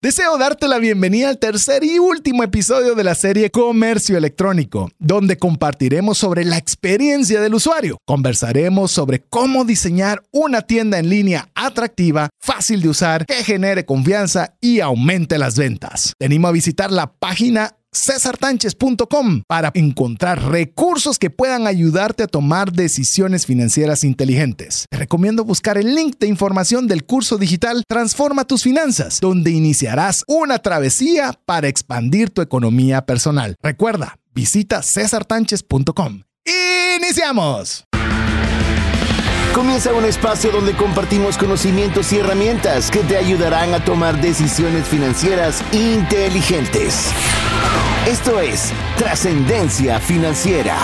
Deseo darte la bienvenida al tercer y último episodio de la serie Comercio Electrónico, donde compartiremos sobre la experiencia del usuario. Conversaremos sobre cómo diseñar una tienda en línea atractiva, fácil de usar, que genere confianza y aumente las ventas. Te animo a visitar la página cesartanches.com para encontrar recursos que puedan ayudarte a tomar decisiones financieras inteligentes. Te recomiendo buscar el link de información del curso digital Transforma tus finanzas, donde iniciarás una travesía para expandir tu economía personal. Recuerda, visita cesartanches.com. ¡Iniciamos! Comienza un espacio donde compartimos conocimientos y herramientas que te ayudarán a tomar decisiones financieras inteligentes. Esto es Trascendencia Financiera.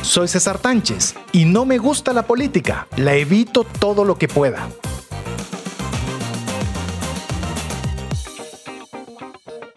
Soy César Tánchez y no me gusta la política. La evito todo lo que pueda.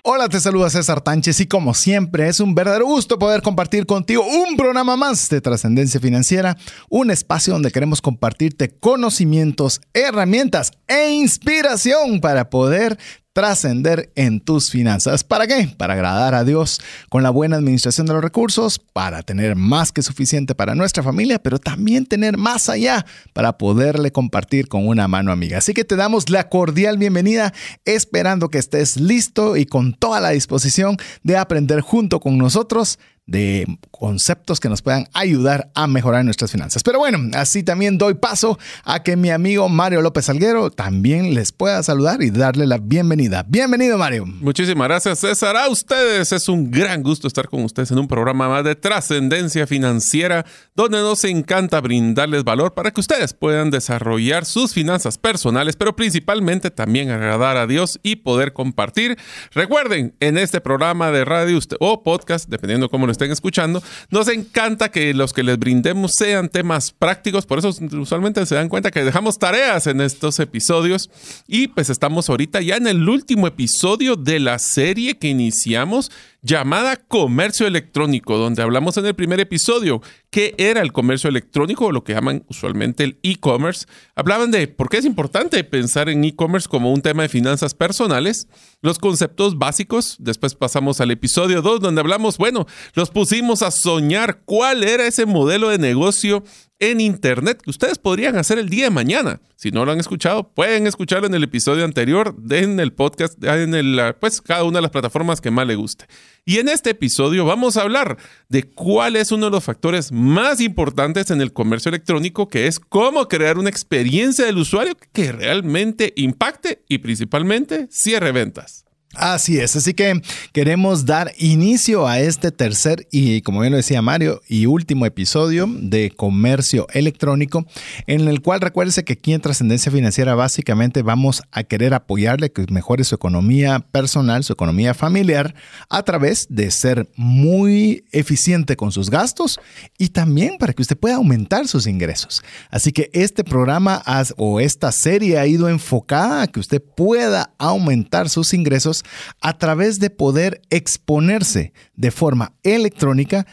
Hola, te saluda César Tánchez y como siempre es un verdadero gusto poder compartir contigo un programa más de trascendencia financiera, un espacio donde queremos compartirte conocimientos, herramientas e inspiración para poder trascender en tus finanzas. ¿Para qué? Para agradar a Dios con la buena administración de los recursos, para tener más que suficiente para nuestra familia, pero también tener más allá para poderle compartir con una mano amiga. Así que te damos la cordial bienvenida, esperando que estés listo y con toda la disposición de aprender junto con nosotros de conceptos que nos puedan ayudar a mejorar nuestras finanzas. Pero bueno, así también doy paso a que mi amigo Mario López Alguero también les pueda saludar y darle la bienvenida. Bienvenido, Mario. Muchísimas gracias, César. A ustedes es un gran gusto estar con ustedes en un programa más de trascendencia financiera, donde nos encanta brindarles valor para que ustedes puedan desarrollar sus finanzas personales, pero principalmente también agradar a Dios y poder compartir. Recuerden, en este programa de radio o podcast, dependiendo cómo lo estén escuchando, nos encanta que los que les brindemos sean temas prácticos, por eso usualmente se dan cuenta que dejamos tareas en estos episodios. Y pues estamos ahorita ya en el último episodio de la serie que iniciamos llamada Comercio Electrónico, donde hablamos en el primer episodio qué era el comercio electrónico o lo que llaman usualmente el e-commerce. Hablaban de por qué es importante pensar en e-commerce como un tema de finanzas personales, los conceptos básicos. Después pasamos al episodio 2, donde hablamos, bueno, los pusimos a soñar cuál era ese modelo de negocio en Internet que ustedes podrían hacer el día de mañana. Si no lo han escuchado, pueden escucharlo en el episodio anterior, en el podcast, en el, pues cada una de las plataformas que más le guste. Y en este episodio vamos a hablar de cuál es uno de los factores más importantes en el comercio electrónico, que es cómo crear una experiencia del usuario que realmente impacte y principalmente cierre ventas. Así es, así que queremos dar inicio a este tercer y, como bien lo decía Mario, y último episodio de comercio electrónico, en el cual recuérdese que aquí en Trascendencia Financiera básicamente vamos a querer apoyarle que mejore su economía personal, su economía familiar, a través de ser muy eficiente con sus gastos y también para que usted pueda aumentar sus ingresos. Así que este programa o esta serie ha ido enfocada a que usted pueda aumentar sus ingresos a través de poder exponerse de forma electrónica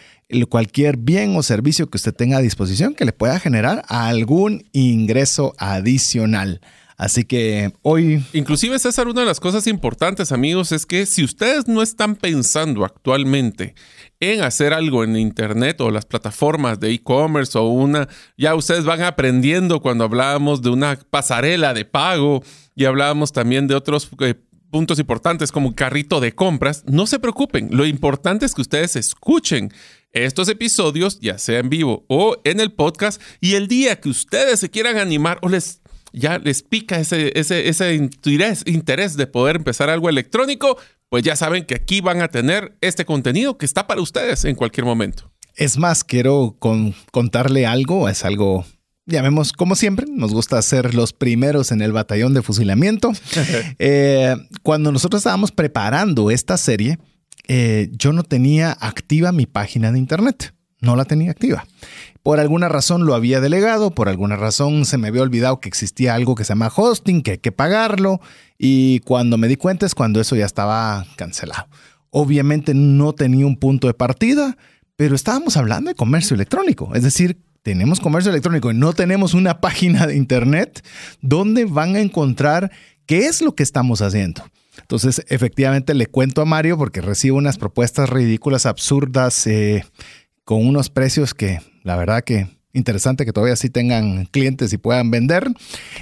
cualquier bien o servicio que usted tenga a disposición que le pueda generar algún ingreso adicional. Así que hoy... Inclusive, César, una de las cosas importantes, amigos, es que si ustedes no están pensando actualmente en hacer algo en Internet o las plataformas de e-commerce o una, ya ustedes van aprendiendo cuando hablábamos de una pasarela de pago y hablábamos también de otros... Eh, puntos importantes como carrito de compras, no se preocupen. Lo importante es que ustedes escuchen estos episodios, ya sea en vivo o en el podcast, y el día que ustedes se quieran animar o les ya les pica ese, ese, ese interés, interés de poder empezar algo electrónico, pues ya saben que aquí van a tener este contenido que está para ustedes en cualquier momento. Es más, quiero contarle algo, es algo llamemos como siempre, nos gusta ser los primeros en el batallón de fusilamiento. Eh, cuando nosotros estábamos preparando esta serie, eh, yo no tenía activa mi página de internet, no la tenía activa. Por alguna razón lo había delegado, por alguna razón se me había olvidado que existía algo que se llama hosting, que hay que pagarlo, y cuando me di cuenta es cuando eso ya estaba cancelado. Obviamente no tenía un punto de partida, pero estábamos hablando de comercio electrónico, es decir, tenemos comercio electrónico y no tenemos una página de internet, ¿dónde van a encontrar qué es lo que estamos haciendo? Entonces, efectivamente, le cuento a Mario porque recibo unas propuestas ridículas, absurdas, eh, con unos precios que la verdad que interesante que todavía sí tengan clientes y puedan vender.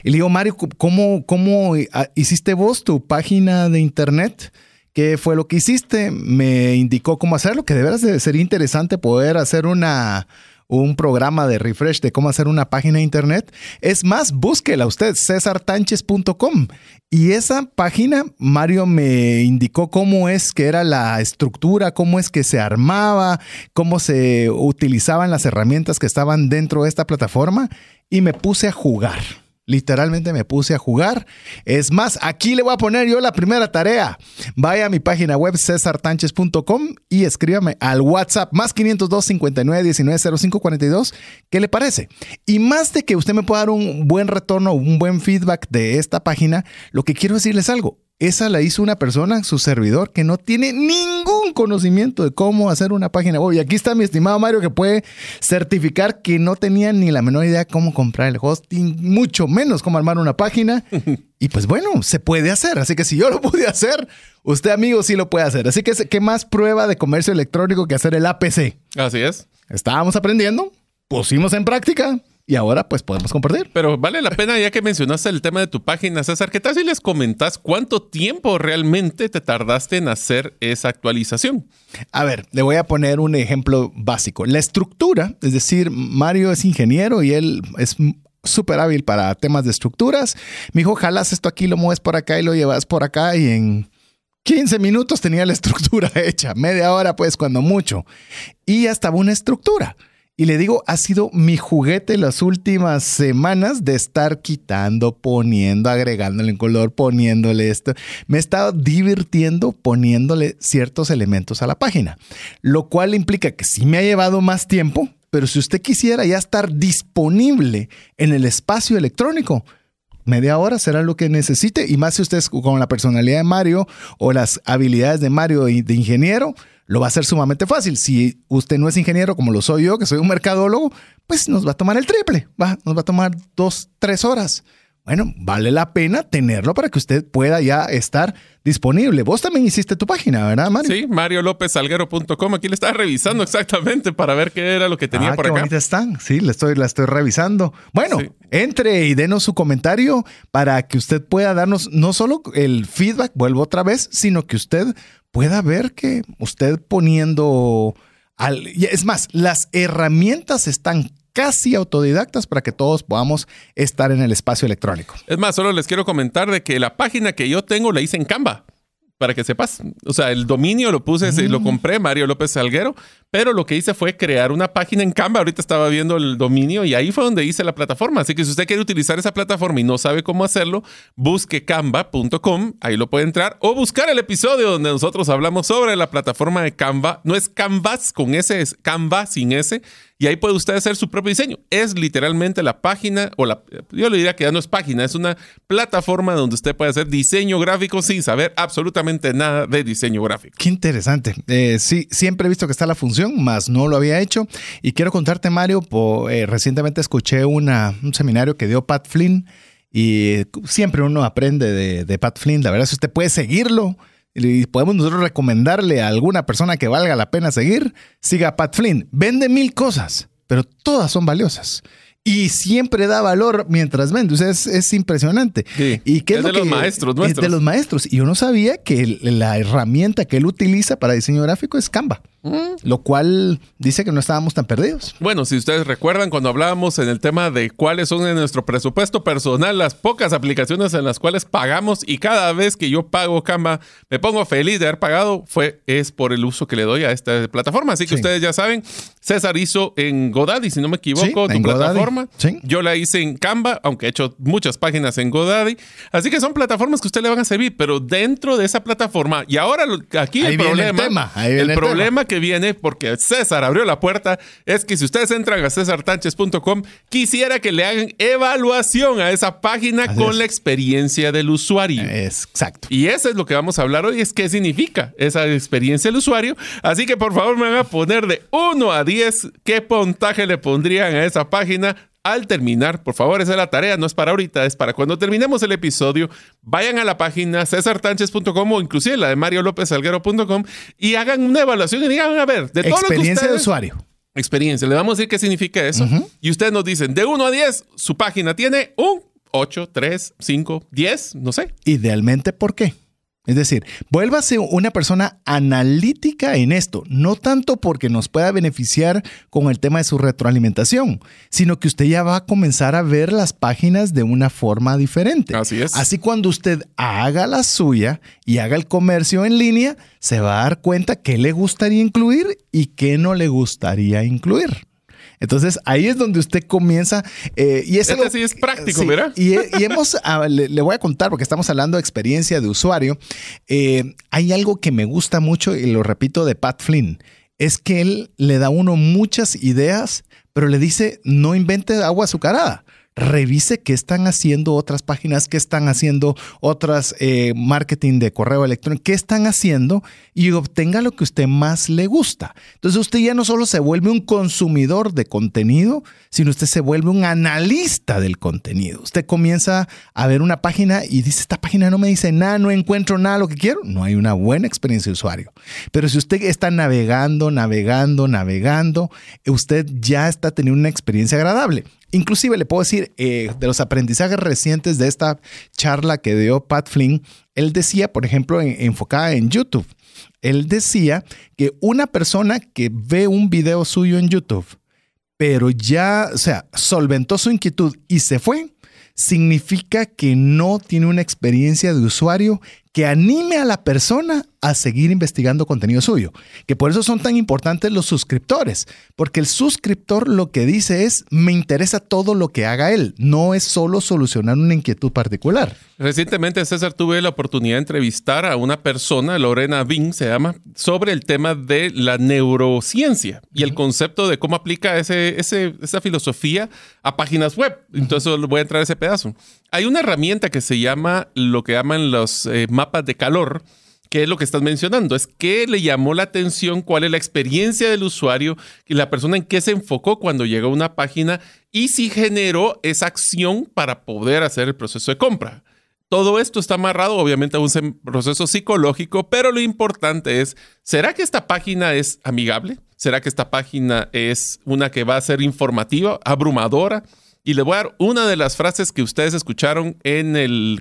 Y le digo, Mario, ¿cómo, cómo ah, hiciste vos tu página de internet? ¿Qué fue lo que hiciste? Me indicó cómo hacerlo, que de veras sería interesante poder hacer una, un programa de refresh de cómo hacer una página de internet. Es más, búsquela usted, cesartanches.com. Y esa página, Mario me indicó cómo es que era la estructura, cómo es que se armaba, cómo se utilizaban las herramientas que estaban dentro de esta plataforma y me puse a jugar. Literalmente me puse a jugar. Es más, aquí le voy a poner yo la primera tarea. Vaya a mi página web cesartanches.com y escríbame al WhatsApp más 502 59 19 05 42. ¿Qué le parece? Y más de que usted me pueda dar un buen retorno, un buen feedback de esta página, lo que quiero decirles algo. Esa la hizo una persona, su servidor, que no tiene ningún conocimiento de cómo hacer una página web. Y aquí está mi estimado Mario que puede certificar que no tenía ni la menor idea cómo comprar el hosting, mucho menos cómo armar una página. y pues bueno, se puede hacer. Así que si yo lo pude hacer, usted amigo sí lo puede hacer. Así que, ¿qué más prueba de comercio electrónico que hacer el APC? Así es. Estábamos aprendiendo, pusimos en práctica y ahora pues podemos compartir. Pero vale la pena, ya que mencionaste el tema de tu página, César, ¿qué tal si les comentas cuánto tiempo realmente te tardaste en hacer esa actualización? A ver, le voy a poner un ejemplo básico. La estructura, es decir, Mario es ingeniero y él es súper hábil para temas de estructuras. Me dijo, jalas esto aquí, lo mueves por acá y lo llevas por acá y en 15 minutos tenía la estructura hecha, media hora pues cuando mucho. Y ya estaba una estructura. Y le digo, ha sido mi juguete las últimas semanas de estar quitando, poniendo, agregándole en color, poniéndole esto. Me he estado divirtiendo poniéndole ciertos elementos a la página, lo cual implica que sí me ha llevado más tiempo, pero si usted quisiera ya estar disponible en el espacio electrónico, media hora será lo que necesite. Y más si usted es con la personalidad de Mario o las habilidades de Mario de ingeniero, lo va a hacer sumamente fácil. Si usted no es ingeniero como lo soy yo, que soy un mercadólogo, pues nos va a tomar el triple, va, nos va a tomar dos, tres horas. Bueno, vale la pena tenerlo para que usted pueda ya estar disponible. Vos también hiciste tu página, ¿verdad, Mario? Sí, mariolopezalguero.com. Aquí le estaba revisando exactamente para ver qué era lo que tenía ah, por qué acá. bonitas están. Sí, la estoy, la estoy revisando. Bueno, entre y denos su comentario para que usted pueda darnos no solo el feedback, vuelvo otra vez, sino que usted pueda ver que usted poniendo... Al, es más, las herramientas están casi autodidactas para que todos podamos estar en el espacio electrónico. Es más, solo les quiero comentar de que la página que yo tengo la hice en Canva para que sepas. O sea, el dominio lo puse, lo mm. compré, Mario López Salguero, pero lo que hice fue crear una página en Canva. Ahorita estaba viendo el dominio y ahí fue donde hice la plataforma. Así que si usted quiere utilizar esa plataforma y no sabe cómo hacerlo, busque canva.com, ahí lo puede entrar, o buscar el episodio donde nosotros hablamos sobre la plataforma de Canva. No es Canvas con S, es Canva sin S y ahí puede usted hacer su propio diseño. Es literalmente la página, o la, yo le diría que ya no es página, es una plataforma donde usted puede hacer diseño gráfico sin saber absolutamente nada de diseño gráfico. Qué interesante. Eh, sí, siempre he visto que está la función, más no lo había hecho. Y quiero contarte, Mario, eh, recientemente escuché un seminario que dio Pat Flynn. Y siempre uno aprende de, de Pat Flynn. La verdad, si usted puede seguirlo, y podemos nosotros recomendarle a alguna persona que valga la pena seguir, siga a Pat Flynn. Vende mil cosas, pero todas son valiosas. Y siempre da valor mientras vende. O sea, es, impresionante. ¿Y qué es, de los maestros Es de los maestros. Y yo no sabía que la herramienta que él utiliza para diseño gráfico es Canva. Lo cual dice que no estábamos tan perdidos. Bueno, si ustedes recuerdan cuando hablábamos en el tema de cuáles son en nuestro presupuesto personal las pocas aplicaciones en las cuales pagamos y cada vez que yo pago Canva me pongo feliz de haber pagado, fue es por el uso que le doy a esta plataforma. Así que ustedes ya saben, César hizo en Godaddy, si no me equivoco, tu plataforma. Yo la hice en Canva, aunque he hecho muchas páginas en Godaddy. Así que son plataformas que a usted le van a servir, pero dentro de esa plataforma, y ahora aquí el problema, el, problema que viene, porque César abrió la puerta, es que si ustedes entran a cesartanches.com, quisiera que le hagan evaluación a esa página Así con es. la experiencia del usuario. Exacto. Y eso es lo que vamos a hablar hoy, es qué significa esa experiencia del usuario. Así que por favor me van a poner de 1 a 10 qué puntaje le pondrían a esa página al terminar. Por favor, esa es la tarea, no es para ahorita, es para cuando terminemos el episodio. Vayan a la página cesartanches.com o inclusive la de mariolopezalguero.com y hagan una evaluación y digan, a ver, de todo lo que Experiencia de usuario. Experiencia. Le vamos a decir qué significa eso. Y ustedes nos dicen, de 1 a 10, su página tiene un 8, 3, 5, 10, no sé. Idealmente, ¿por qué? Es decir, vuélvase una persona analítica en esto, no tanto porque nos pueda beneficiar con el tema de su retroalimentación, sino que usted ya va a comenzar a ver las páginas de una forma diferente. Así es. Así cuando usted haga la suya y haga el comercio en línea, se va a dar cuenta qué le gustaría incluir y qué no le gustaría incluir. Entonces ahí es donde usted comienza eh, y es Este algo- sí es práctico, sí, ¿verdad? Y, y hemos, ah, le, le voy a contar porque estamos hablando de experiencia de usuario. Eh, hay algo que me gusta mucho y lo repito de Pat Flynn, es que él le da a uno muchas ideas, pero le dice no invente agua azucarada. Revise qué están haciendo otras páginas, qué están haciendo otras eh, marketing de correo electrónico, qué están haciendo y obtenga lo que usted más le gusta. Entonces usted ya no solo se vuelve un consumidor de contenido, sino usted se vuelve un analista del contenido. Usted comienza a ver una página y dice, esta página no me dice nada, no encuentro nada lo que quiero. No hay una buena experiencia de usuario. Pero si usted está navegando, navegando, navegando, usted ya está teniendo una experiencia agradable. Inclusive le puedo decir, eh, de los aprendizajes recientes de esta charla que dio Pat Flynn, él decía, por ejemplo, en- enfocada en YouTube, él decía que una persona que ve un video suyo en YouTube, pero ya, o sea, solventó su inquietud y se fue, significa que no tiene una experiencia de usuario que anime a la persona a seguir investigando contenido suyo. Que por eso son tan importantes los suscriptores, porque el suscriptor lo que dice es, me interesa todo lo que haga él, no es solo solucionar una inquietud particular. Recientemente, César, tuve la oportunidad de entrevistar a una persona, Lorena Bing se llama, sobre el tema de la neurociencia y el concepto de cómo aplica ese, ese- esa filosofía a páginas web. Entonces, voy a entrar a ese pedazo. Hay una herramienta que se llama lo que llaman los eh, mapas de calor, que es lo que estás mencionando, es que le llamó la atención, cuál es la experiencia del usuario y la persona en qué se enfocó cuando llegó a una página y si generó esa acción para poder hacer el proceso de compra. Todo esto está amarrado obviamente a un proceso psicológico, pero lo importante es, ¿será que esta página es amigable? ¿Será que esta página es una que va a ser informativa, abrumadora? Y le voy a dar una de las frases que ustedes escucharon en,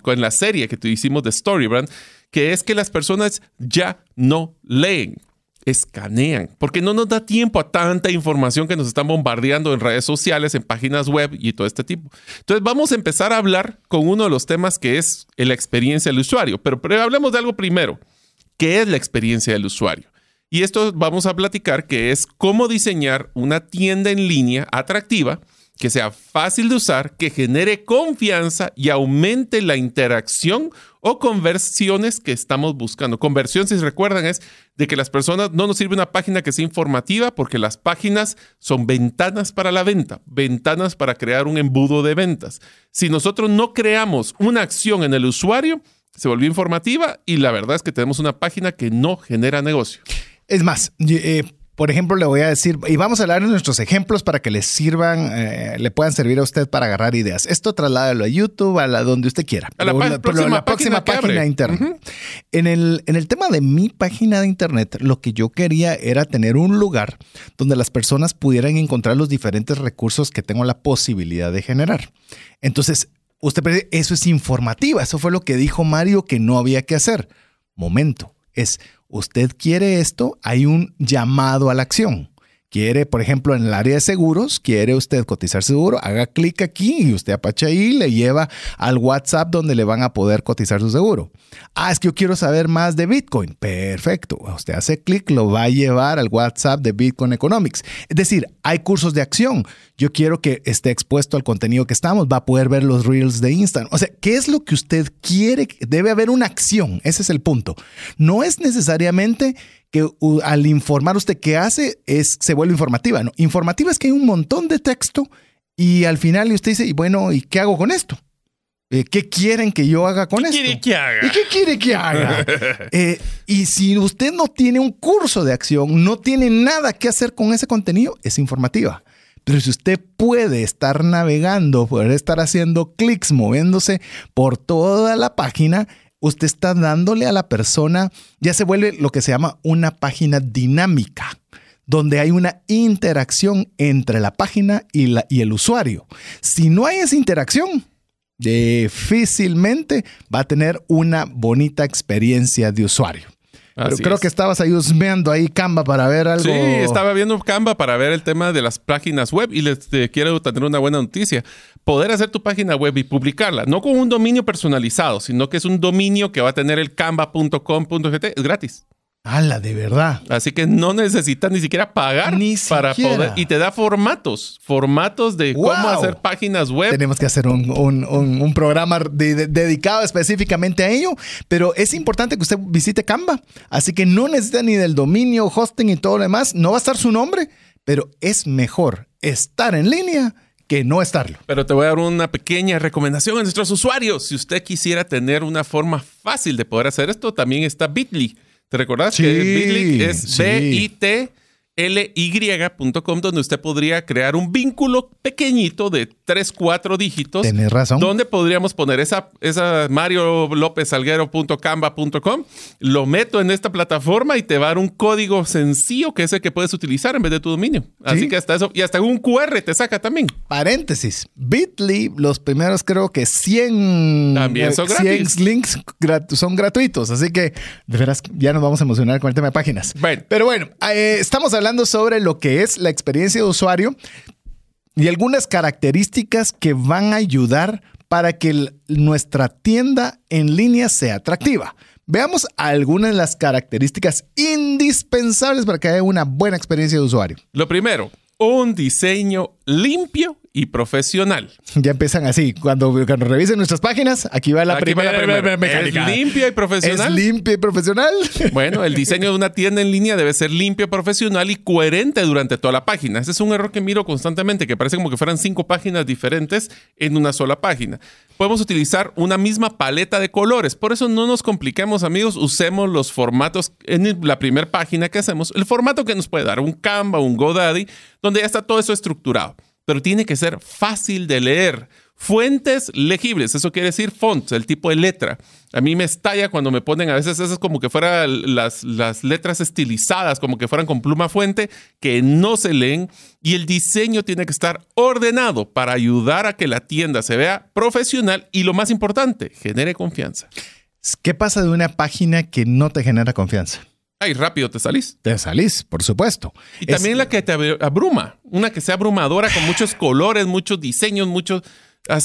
la serie que hicimos de Storybrand, que es que las personas ya no leen, escanean, porque no nos da tiempo a tanta información que nos están bombardeando en redes sociales, en páginas web y todo este tipo. Entonces vamos a empezar a hablar con uno de los temas que es la experiencia del usuario, pero, pero hablemos de algo primero. ¿Qué es la experiencia del usuario? Y esto vamos a platicar que es cómo diseñar una tienda en línea atractiva que sea fácil de usar, que genere confianza y aumente la interacción o conversiones que estamos buscando. Conversión, si recuerdan, es de que las personas no nos sirve una página que sea informativa porque las páginas son ventanas para la venta, ventanas para crear un embudo de ventas. Si nosotros no creamos una acción en el usuario, se volvió informativa y la verdad es que tenemos una página que no genera negocio. Es más, eh, por ejemplo, le voy a decir, y vamos a hablar de nuestros ejemplos para que les sirvan, eh, le puedan servir a usted para agarrar ideas. Esto trasládalo a YouTube, a la donde usted quiera. A la próxima la próxima página de internet. en, el, en el tema de mi página de internet, lo que yo quería era tener un lugar donde las personas pudieran encontrar los diferentes recursos que tengo la posibilidad de generar. Entonces, usted eso es informativa. Eso fue lo que dijo Mario que no había que hacer. Momento, es usted quiere esto, hay un llamado a la acción. Quiere, por ejemplo, en el área de seguros, quiere usted cotizar seguro, haga clic aquí y usted apacha ahí, le lleva al WhatsApp donde le van a poder cotizar su seguro. Ah, es que yo quiero saber más de Bitcoin. Perfecto. Usted hace clic, lo va a llevar al WhatsApp de Bitcoin Economics. Es decir, hay cursos de acción. Yo quiero que esté expuesto al contenido que estamos, va a poder ver los reels de Instagram. O sea, ¿qué es lo que usted quiere? Debe haber una acción, ese es el punto. No es necesariamente que al informar usted qué hace es, se vuelve informativa. No, informativa es que hay un montón de texto y al final usted dice, y bueno, ¿y qué hago con esto? Eh, ¿Qué quieren que yo haga con ¿Qué esto? quiere que haga? ¿Y qué quiere que haga? Eh, y si usted no tiene un curso de acción, no tiene nada que hacer con ese contenido, es informativa. Pero si usted puede estar navegando, poder estar haciendo clics, moviéndose por toda la página, usted está dándole a la persona, ya se vuelve lo que se llama una página dinámica donde hay una interacción entre la página y, el usuario. Si no hay esa interacción, difícilmente va a tener una bonita experiencia de usuario. Pero creo es. que estabas ahí husmeando ahí Canva para ver algo. Sí, estaba viendo Canva para ver el tema de las páginas web y les eh, quiero tener una buena noticia. Poder hacer tu página web y publicarla, no con un dominio personalizado, sino que es un dominio que va a tener el canva.com.gt, es gratis. ¡Hala, de verdad! Así que no necesitas ni siquiera pagar Ni para siquiera. poder. Y te da formatos, formatos de ¡Wow! cómo hacer páginas web. Tenemos que hacer un, un- un- un programa de- de- dedicado específicamente a ello, pero es importante que usted visite Canva, así que no necesita ni del dominio, hosting y todo lo demás, no va a estar su nombre, pero es mejor estar en línea que no estarlo. Pero te voy a dar una pequeña recomendación a nuestros usuarios. Si usted quisiera tener una forma fácil de poder hacer esto, también está Bitly. ¿Te recordás Sí, que Bitly es sí. B-I-T-L-Y.com, donde usted podría crear un vínculo pequeñito de 3, 4 dígitos. Tenés razón. Donde podríamos poner esa, esa Mario López Salguero.canva.com. Lo meto en esta plataforma y te va a dar un código sencillo que es el que puedes utilizar en vez de tu dominio. Así Sí. que hasta eso, y hasta un QR te saca también. Paréntesis, Bitly, los primeros creo que 100, También son 100 gratis. links grat- son gratuitos, así que de veras ya nos vamos a emocionar con el tema de páginas. Bueno. Pero bueno, eh, estamos hablando sobre lo que es la experiencia de usuario y algunas características que van a ayudar para que nuestra tienda en línea sea atractiva. Veamos algunas de las características indispensables para que haya una buena experiencia de usuario. Lo primero, un diseño limpio y profesional. Ya empiezan así. Cuando, cuando revisen nuestras páginas, aquí va la Aquí va primera, la primera. mecánica. ¿Es limpia y profesional? ¿Es limpia y profesional? Bueno, el diseño de una tienda en línea debe ser limpio, profesional y coherente durante toda la página. Ese es un error que miro constantemente, que parece como que fueran cinco páginas diferentes en una sola página. Podemos utilizar una misma paleta de colores. Por eso no nos compliquemos, amigos. Usemos los formatos en la primera página que hacemos. El formato que nos puede dar un Canva, un GoDaddy, donde ya está todo eso estructurado. Pero tiene que ser fácil de leer. Fuentes legibles, eso quiere decir fonts, el tipo de letra. A mí me estalla cuando me ponen a veces esas como que fueran las, las letras estilizadas, como que fueran con pluma fuente, que no se leen. Y el diseño tiene que estar ordenado para ayudar a que la tienda se vea profesional y lo más importante, genere confianza. ¿Qué pasa de una página que no te genera confianza? Ay, rápido te salís. Te salís, por supuesto. Y Es- también la que te abruma, una que sea abrumadora con muchos colores, muchos diseños, muchos...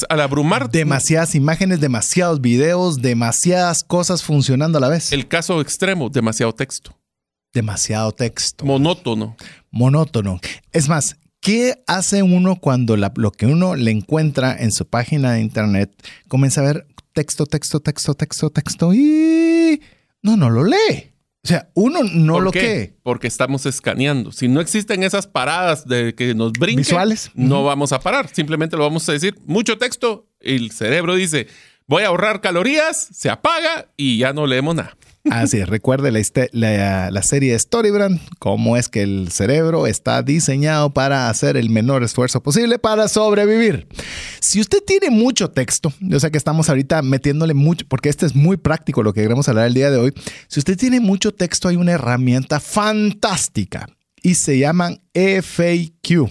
Al abrumar, demasiadas imágenes, demasiados videos, demasiadas cosas funcionando a la vez. el caso extremo, demasiado texto, Demasiado texto. monótono. monótono. Es más, ¿qué hace uno cuando la- lo que uno le encuentra en su página de internet comienza a ver texto, texto, texto, texto, texto y no, no lo lee? O sea, uno no ¿Por lo qué? que. Porque estamos escaneando. Si no existen esas paradas de que nos brinquen, Visuales. no vamos a parar. Simplemente lo vamos a decir mucho texto. El cerebro dice, voy a ahorrar calorías, se apaga y ya no leemos nada. Así es, recuerde la, la, la serie Storybrand, cómo es que el cerebro está diseñado para hacer el menor esfuerzo posible para sobrevivir. Si usted tiene mucho texto, yo sé que estamos ahorita metiéndole mucho, porque este es muy práctico lo que queremos hablar el día de hoy. Si usted tiene mucho texto, hay una herramienta fantástica y se llaman FAQ,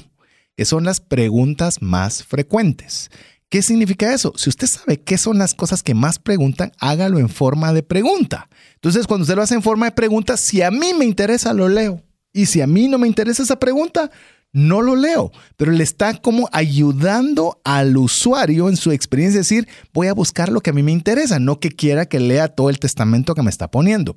que son las preguntas más frecuentes. ¿Qué significa eso? Si usted sabe qué son las cosas que más preguntan, hágalo en forma de pregunta. Entonces, cuando usted lo hace en forma de pregunta, si a mí me interesa, lo leo. Y si a mí no me interesa esa pregunta, no lo leo, pero le está como ayudando al usuario en su experiencia, decir, voy a buscar lo que a mí me interesa, no que quiera que lea todo el testamento que me está poniendo.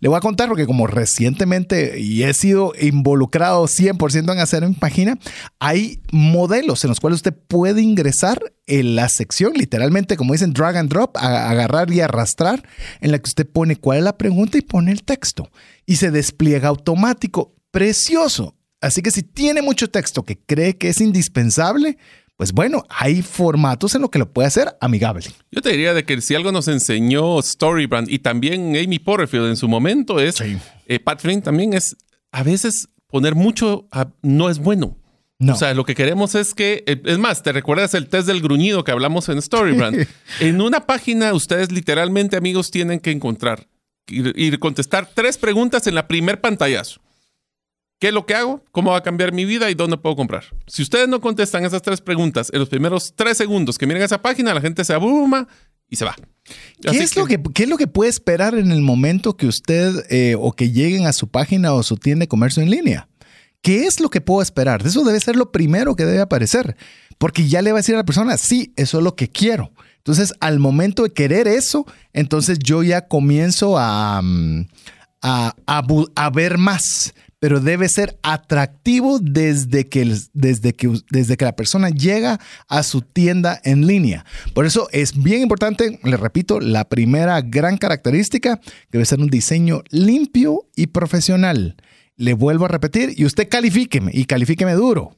Le voy a contar porque como recientemente y he sido involucrado 100% en hacer mi página, hay modelos en los cuales usted puede ingresar en la sección, literalmente como dicen drag and drop, agarrar y arrastrar, en la que usted pone cuál es la pregunta y pone el texto y se despliega automático. Precioso. Así que si tiene mucho texto que cree que es indispensable, pues bueno, hay formatos en los que lo puede hacer amigable. Yo te diría de que si algo nos enseñó Storybrand y también Amy Porterfield en su momento es, eh, Pat Flynn también es, a veces poner mucho no es bueno. No. O sea, lo que queremos es que, eh, es más, te recuerdas el test del gruñido que hablamos en Storybrand. en una página ustedes literalmente, amigos, tienen que encontrar y contestar tres preguntas en la primer pantallazo. ¿Qué es lo que hago? ¿Cómo va a cambiar mi vida? ¿Y dónde puedo comprar? Si ustedes no contestan esas tres preguntas en los primeros tres segundos que miren esa página, la gente se abruma y se va. ¿Qué es, Lo que, es lo que puede esperar en el momento que usted eh, o que lleguen a su página o su tienda de comercio en línea? ¿Qué es lo que puedo esperar? Eso debe ser lo primero que debe aparecer, porque ya le va a decir a la persona, sí, eso es lo que quiero. Entonces, al momento de querer eso, entonces yo ya comienzo a, mm, a, a ver más pero debe ser atractivo desde que, desde, que, desde que la persona llega a su tienda en línea. Por eso es bien importante, le repito, la primera gran característica debe ser un diseño limpio y profesional. Le vuelvo a repetir y usted califíqueme y califíqueme duro.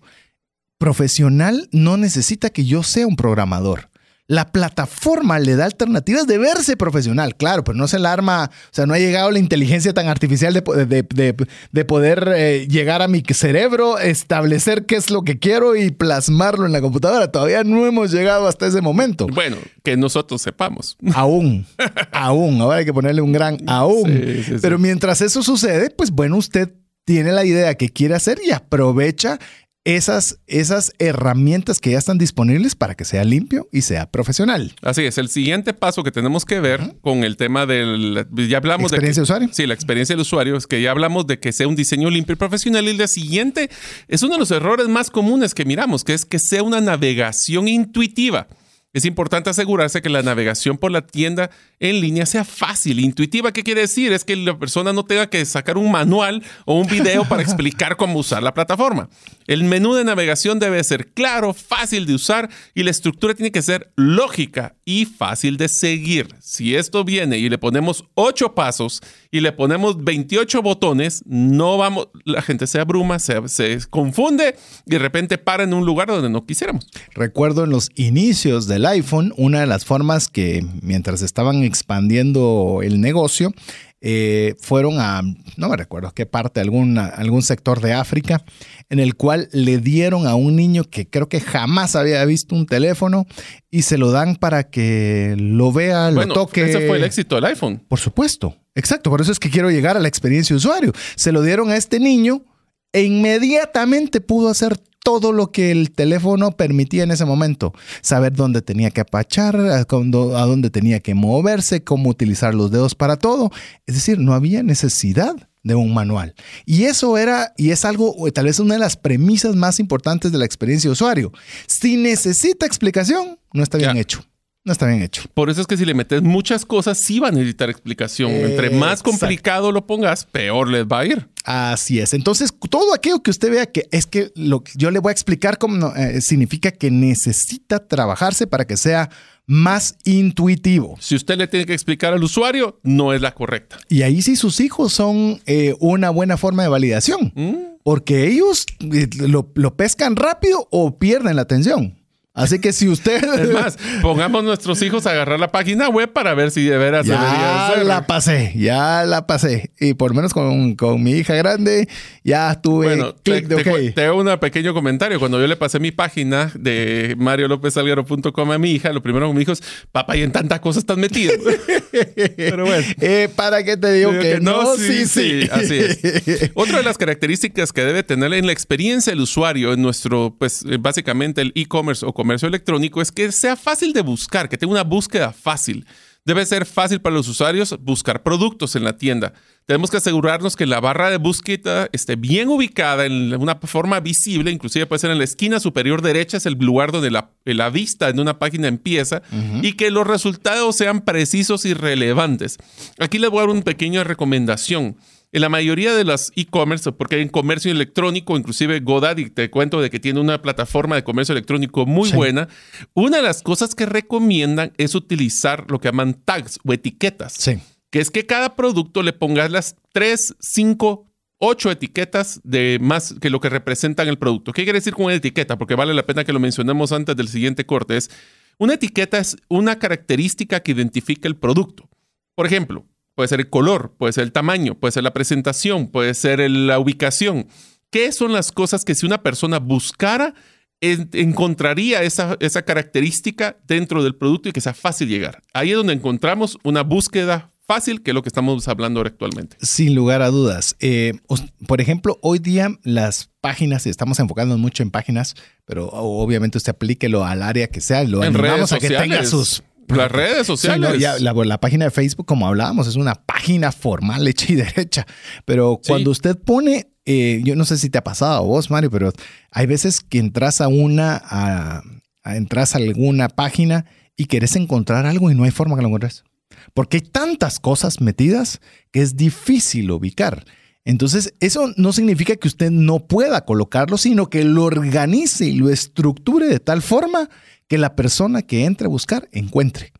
Profesional no necesita que yo sea un programador. La plataforma le da alternativas de verse profesional, claro, pero no es el arma, o sea, no ha llegado la inteligencia tan artificial de, poder eh, llegar a mi cerebro, establecer qué es lo que quiero y plasmarlo en la computadora. Todavía no hemos llegado hasta ese momento. Bueno, que nosotros sepamos. Aún, aún, ahora hay que ponerle un gran aún. pero mientras eso sucede, pues bueno, usted tiene la idea que quiere hacer y aprovecha esas, esas herramientas que ya están disponibles para que sea limpio y sea profesional. Así es, el siguiente paso que tenemos que ver con el tema del, ya hablamos ¿Experiencia de... usuario? Sí, la experiencia del usuario, es que ya hablamos de que sea un diseño limpio y profesional y el siguiente es uno de los errores más comunes que miramos, que es que sea una navegación intuitiva. Es importante asegurarse que la navegación por la tienda en línea sea fácil, intuitiva. ¿Qué quiere decir? Es que la persona no tenga que sacar un manual o un video para explicar cómo usar la plataforma. El menú de navegación debe ser claro, fácil de usar y la estructura tiene que ser lógica y fácil de seguir. Si esto viene y le ponemos ocho pasos y le ponemos 28 botones, no vamos, la gente se abruma, se confunde y de repente para en un lugar donde no quisiéramos. Recuerdo en los inicios del iPhone, una de las formas que mientras estaban expandiendo el negocio, eh, fueron a, no me recuerdo qué parte, algún, algún sector de África, en el cual le dieron a un niño que creo que jamás había visto un teléfono y se lo dan para que lo vea, lo toque. Ese fue el éxito del iPhone. Por supuesto, exacto, por eso es que quiero llegar a la experiencia de usuario. Se lo dieron a este niño e inmediatamente pudo hacer todo lo que el teléfono permitía en ese momento. Saber dónde tenía que apachar, a dónde tenía que moverse, cómo utilizar los dedos para todo. Es decir, no había necesidad de un manual. Y eso era, y es algo, tal vez una de las premisas más importantes de la experiencia de usuario. Si necesita explicación, no está bien hecho no está bien hecho. Por eso es que si le metes muchas cosas, sí va a necesitar explicación. Entre más complicado lo pongas, peor les va a ir. Así es. Entonces, todo aquello que usted vea que es que lo que yo le voy a explicar cómo eh, significa que necesita trabajarse para que sea más intuitivo. Si usted le tiene que explicar al usuario, no es la correcta. Y ahí sí sus hijos son eh, una buena forma de validación, mm. porque ellos eh, lo, lo pescan rápido o pierden la atención. Así que si usted. Es más, pongamos nuestros hijos a agarrar la página web para ver si de veras ya la pasé, ya la pasé. Y por lo menos con, con mi hija grande, ya tuve bueno, clic de te, Te hago un pequeño comentario. Cuando yo le pasé mi página de mariolopezalguero.com a mi hija, lo primero que me dijo es: Papá, y en tantas cosas estás metido. Pero bueno. Eh, ¿Para qué te digo, que, no? Sí, sí, Así es. Otra de las características que debe tener en la experiencia del usuario, en nuestro, pues básicamente el e-commerce o comercio electrónico, es que sea fácil de buscar, que tenga una búsqueda fácil. Debe ser fácil para los usuarios buscar productos en la tienda. Tenemos que asegurarnos que la barra de búsqueda esté bien ubicada en una forma visible, inclusive puede ser en la esquina superior derecha, es el lugar donde la, la vista en una página empieza, y que los resultados sean precisos y relevantes. Aquí les voy a dar una pequeña recomendación. En la mayoría de las e-commerce, porque en comercio electrónico, inclusive GoDaddy, te cuento de que tiene una plataforma de comercio electrónico muy buena, una de las cosas que recomiendan es utilizar lo que llaman tags o etiquetas. Sí. Que es que cada producto le pongas las 3, 5, 8 etiquetas de más que lo que representan el producto. ¿Qué quiere decir con una etiqueta? Porque vale la pena que lo mencionemos antes del siguiente corte. Es una etiqueta es una característica que identifica el producto. Por ejemplo, Puede ser el color, puede ser el tamaño, puede ser la presentación, puede ser la ubicación. ¿Qué son las cosas que si una persona buscara, encontraría esa, esa característica dentro del producto y que sea fácil llegar? Ahí es donde encontramos una búsqueda fácil, que es lo que estamos hablando ahora actualmente. Sin lugar a dudas. Eh, por ejemplo, hoy día las páginas, estamos enfocando mucho en páginas, pero obviamente usted aplíquelo al área que sea, lo En animamos redes a que tenga sus Las redes Sí, no, sociales. ya la, la página de Facebook, como hablábamos, es una página formal hecha y derecha. Pero Sí. cuando usted pone, eh, yo no sé si te ha pasado a vos, Mario, pero hay veces que entras a una, a, a- entras a alguna página y querés encontrar algo y no hay forma que lo encuentres. Porque hay tantas cosas metidas que es difícil ubicar. Entonces, eso no significa que usted no pueda colocarlo, sino que lo organice y lo estructure de tal forma que la persona que entre a buscar encuentre.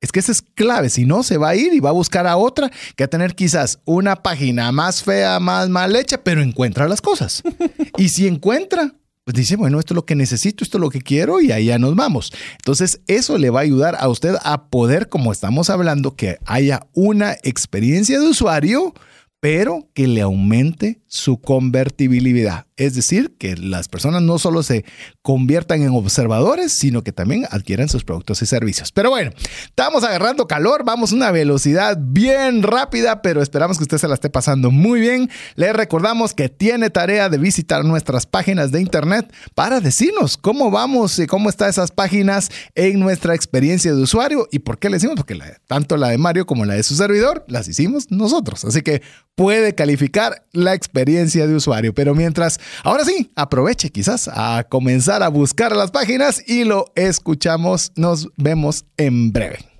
Es que esa es clave, si no se va a ir y va a buscar a otra que va a tener quizás una página más fea, más mal hecha, pero encuentra las cosas. y si encuentra, pues dice, bueno, esto es lo que necesito, esto es lo que quiero y allá nos vamos. Entonces, eso le va a ayudar a usted a poder, como estamos hablando, que haya una experiencia de usuario, pero que le aumente su convertibilidad. Es decir, que las personas no solo se conviertan en observadores, sino que también adquieran sus productos y servicios. Pero bueno, estamos agarrando calor, vamos a una velocidad bien rápida, pero esperamos que usted se la esté pasando muy bien. Le recordamos que tiene tarea de visitar nuestras páginas de internet para decirnos cómo vamos y cómo están esas páginas en nuestra experiencia de usuario y por qué le decimos, porque tanto la de Mario como la de su servidor las hicimos nosotros. Así que puede calificar la experiencia de usuario. Pero mientras, ahora sí, aproveche quizás a comenzar a buscar las páginas y lo escuchamos. Nos vemos en breve.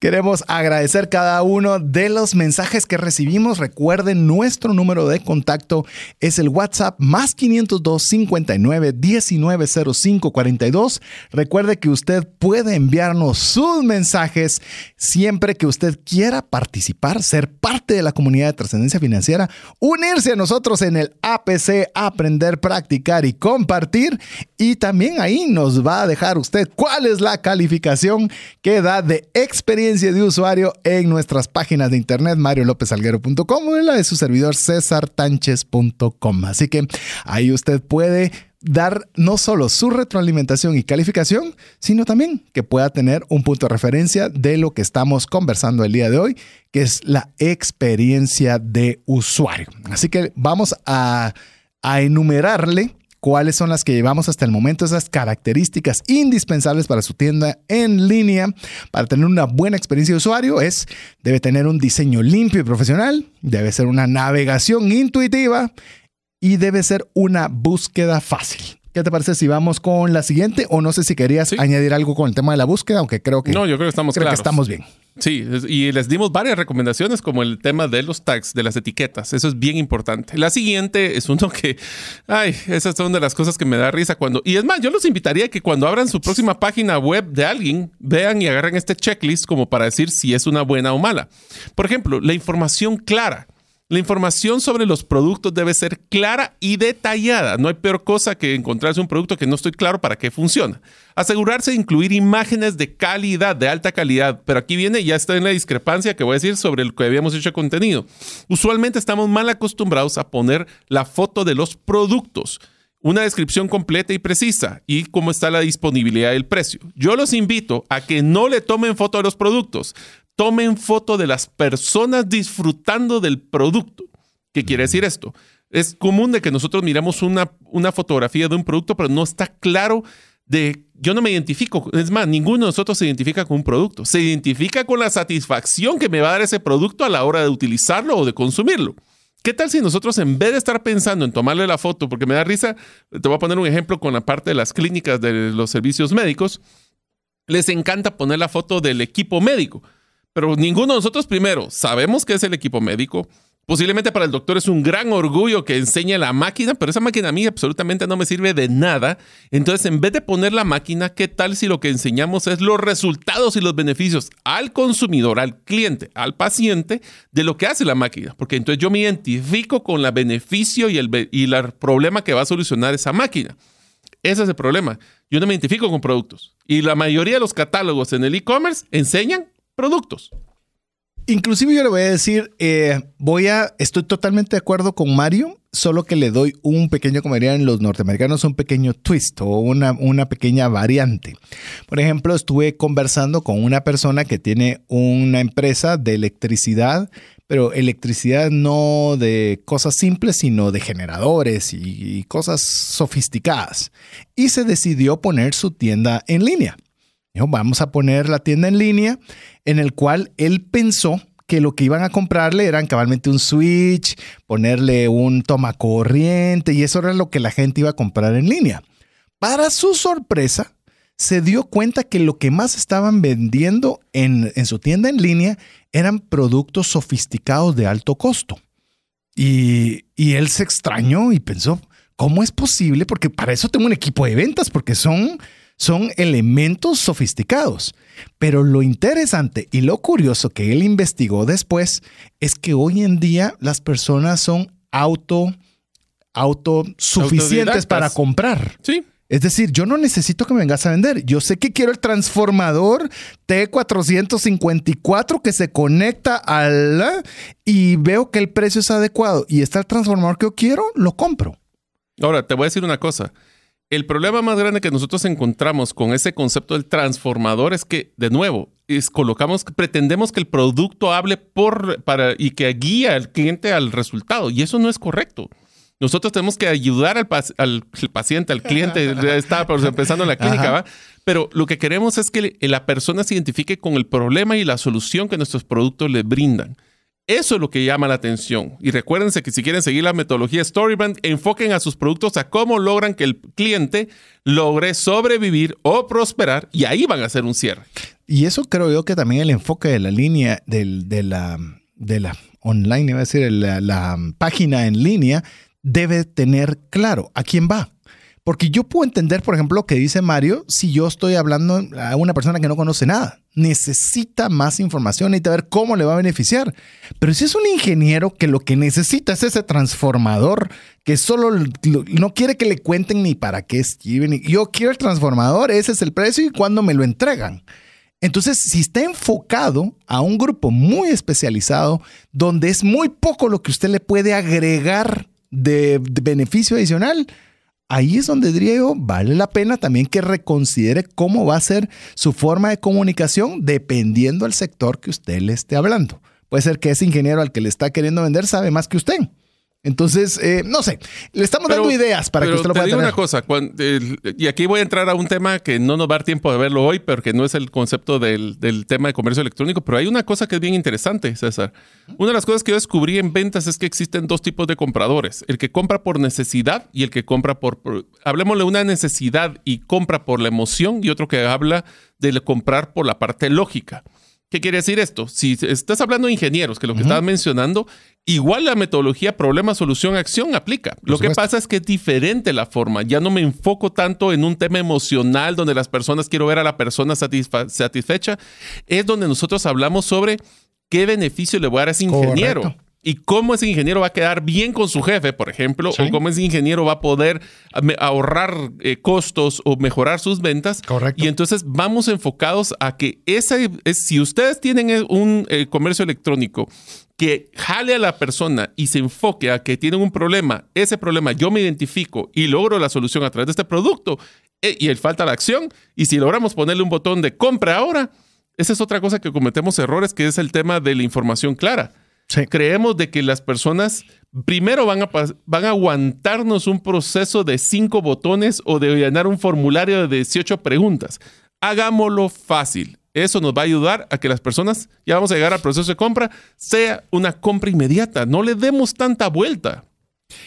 Queremos agradecer cada uno de los mensajes que recibimos. Recuerden, nuestro número de contacto es el WhatsApp más 502 59 19 05 42. Recuerde que usted puede enviarnos sus mensajes siempre que usted quiera participar, ser parte de la comunidad de trascendencia financiera, unirse a nosotros en el APC, aprender, practicar y compartir. Y también ahí nos va a dejar usted cuál es la calificación que da de experiencia de usuario en nuestras páginas de internet mariolopezalguero.com o en la de su servidor cesartanches.com. Así que ahí usted puede dar no solo su retroalimentación y calificación, sino también que pueda tener un punto de referencia de lo que estamos conversando el día de hoy, que es la experiencia de usuario. Así que vamos a enumerarle cuáles son las que llevamos hasta el momento, esas características indispensables para su tienda en línea, para tener una buena experiencia de usuario, es, debe tener un diseño limpio y profesional, debe ser una navegación intuitiva y debe ser una búsqueda fácil. ¿Qué te parece si vamos con la siguiente? O no sé si querías Sí. añadir algo con el tema de la búsqueda, aunque creo que, No, yo creo que estamos creo que estamos bien. Sí, y les dimos varias recomendaciones como el tema de los tags, de las etiquetas. Eso es bien importante. La siguiente es uno que, ay, esas son de las cosas que me da risa cuando... Y es más, yo los invitaría a que cuando abran su próxima página web de alguien, vean y agarren este checklist como para decir si es una buena o mala. Por ejemplo, la información clara. La información sobre los productos debe ser clara y detallada. No hay peor cosa que encontrarse un producto que no estoy claro para qué funciona. Asegurarse de incluir imágenes de calidad, de alta calidad. Pero aquí viene, ya está en la discrepancia que voy a decir sobre lo que habíamos hecho contenido. Usualmente estamos mal acostumbrados a poner la foto de los productos una descripción completa y precisa y cómo está la disponibilidad del precio. Yo los invito a que no le tomen foto de los productos, tomen foto de las personas disfrutando del producto. ¿Qué quiere decir esto? Es común de que nosotros miramos una, una fotografía de un producto, pero no está claro de, yo no me identifico, es más, ninguno de nosotros se identifica con un producto, se identifica con la satisfacción que me va a dar ese producto a la hora de utilizarlo o de consumirlo. ¿Qué tal si nosotros en vez de estar pensando en tomarle la foto, porque me da risa, te voy a poner un ejemplo con la parte de las clínicas de los servicios médicos, les encanta poner la foto del equipo médico. Pero ninguno de nosotros, primero, sabemos que es el equipo médico. Posiblemente para el doctor es un gran orgullo que enseñe la máquina, pero esa máquina a mí absolutamente no me sirve de nada. Entonces, en vez de poner la máquina, ¿qué tal si lo que enseñamos es los resultados y los beneficios al consumidor, al cliente, al paciente de lo que hace la máquina? Porque entonces yo me identifico con el beneficio y el, y el problema que va a solucionar esa máquina. Ese es el problema. Yo no me identifico con productos. Y la mayoría de los catálogos en el e-commerce enseñan productos. Inclusive yo le voy a decir, eh, voy a, estoy totalmente de acuerdo con Mario, solo que le doy un pequeño, como dirían los norteamericanos, un pequeño twist o una, una pequeña variante. Por ejemplo, estuve conversando con una persona que tiene una empresa de electricidad, pero electricidad no de cosas simples, sino de generadores y cosas sofisticadas. Y se decidió poner su tienda en línea. Dijo, vamos a poner la tienda en línea en el cual él pensó que lo que iban a comprarle eran cabalmente un switch, ponerle un toma corriente y eso era lo que la gente iba a comprar en línea. Para su sorpresa, se dio cuenta que lo que más estaban vendiendo en, en su tienda en línea eran productos sofisticados de alto costo. Y, y él se extrañó y pensó, ¿cómo es posible? Porque para eso tengo un equipo de ventas, porque son son elementos sofisticados. Pero lo interesante y lo curioso que él investigó después es que hoy en día las personas son auto autosuficientes para comprar. Sí. Es decir, yo no necesito que me vengas a vender. Yo sé que quiero el transformador T454 que se conecta al y veo que el precio es adecuado y está el transformador que yo quiero, lo compro. Ahora, te voy a decir una cosa. El problema más grande que nosotros encontramos con ese concepto del transformador es que, de nuevo, es, colocamos, pretendemos que el producto hable por, para, y que guíe al cliente al resultado, y eso no es correcto. Nosotros tenemos que ayudar al, paciente, al cliente, está empezando en la clínica, ¿va? Pero lo que queremos es que la persona se identifique con el problema y la solución que nuestros productos le brindan. Eso es lo que llama la atención. Y recuérdense que si quieren seguir la metodología Storybrand, enfoquen a sus productos a cómo logran que el cliente logre sobrevivir o prosperar y ahí van a hacer un cierre. Y eso creo yo que también el enfoque de la línea de, la, de la online, iba a decir, la, la página en línea, debe tener claro a quién va. Porque yo puedo entender, por ejemplo, lo que dice Mario si yo estoy hablando a una persona que no conoce nada. Necesita más información, necesita ver cómo le va a beneficiar. Pero si es un ingeniero que lo que necesita es ese transformador, que solo no quiere que le cuenten ni para qué es. Yo quiero el transformador, ese es el precio y cuándo me lo entregan. Entonces, si está enfocado a un grupo muy especializado, donde es muy poco lo que usted le puede agregar de beneficio adicional, ahí es donde yo, vale la pena también que reconsidere cómo va a ser su forma de comunicación dependiendo del sector que usted le esté hablando. Puede ser que ese ingeniero al que le está queriendo vender sabe más que usted. Entonces, eh, no sé, le estamos dando ideas para que usted lo pueda te digo una cosa, y aquí voy a entrar a un tema que no nos va a dar tiempo de verlo hoy, porque no es el concepto del, tema de comercio electrónico, pero hay una cosa que es bien interesante, César. Una de las cosas que yo descubrí en ventas es que existen dos tipos de compradores, el que compra por necesidad y el que compra por, por hablemosle una necesidad y compra por la emoción y otro que habla de comprar por la parte lógica. ¿Qué quiere decir esto? Si estás hablando de ingenieros, que lo que estabas mencionando, igual la metodología problema, solución, acción aplica. lo que pasa es que es diferente la forma. Ya no me enfoco tanto en un tema emocional donde las personas quiero ver a la persona satisfecha. Es donde nosotros hablamos sobre qué beneficio le voy a dar a ese ingeniero y cómo ese ingeniero va a quedar bien con su jefe, por ejemplo, o cómo ese ingeniero va a poder ahorrar eh, costos o mejorar sus ventas. Correcto. Y entonces vamos enfocados a que ese, si ustedes tienen un eh, comercio electrónico que jale a la persona y se enfoque a que tienen un problema, ese problema yo me identifico y logro la solución a través de este producto eh, y el falta la acción, y si logramos ponerle un botón de compra ahora, esa es otra cosa que cometemos errores, que es el tema de la información clara. Creemos de que las personas primero van a, van a aguantarnos un proceso de cinco botones o de llenar un formulario de 18 preguntas. Hagámoslo fácil. Eso nos va a ayudar a que las personas, ya vamos a llegar al proceso de compra, sea una compra inmediata. No le demos tanta vuelta.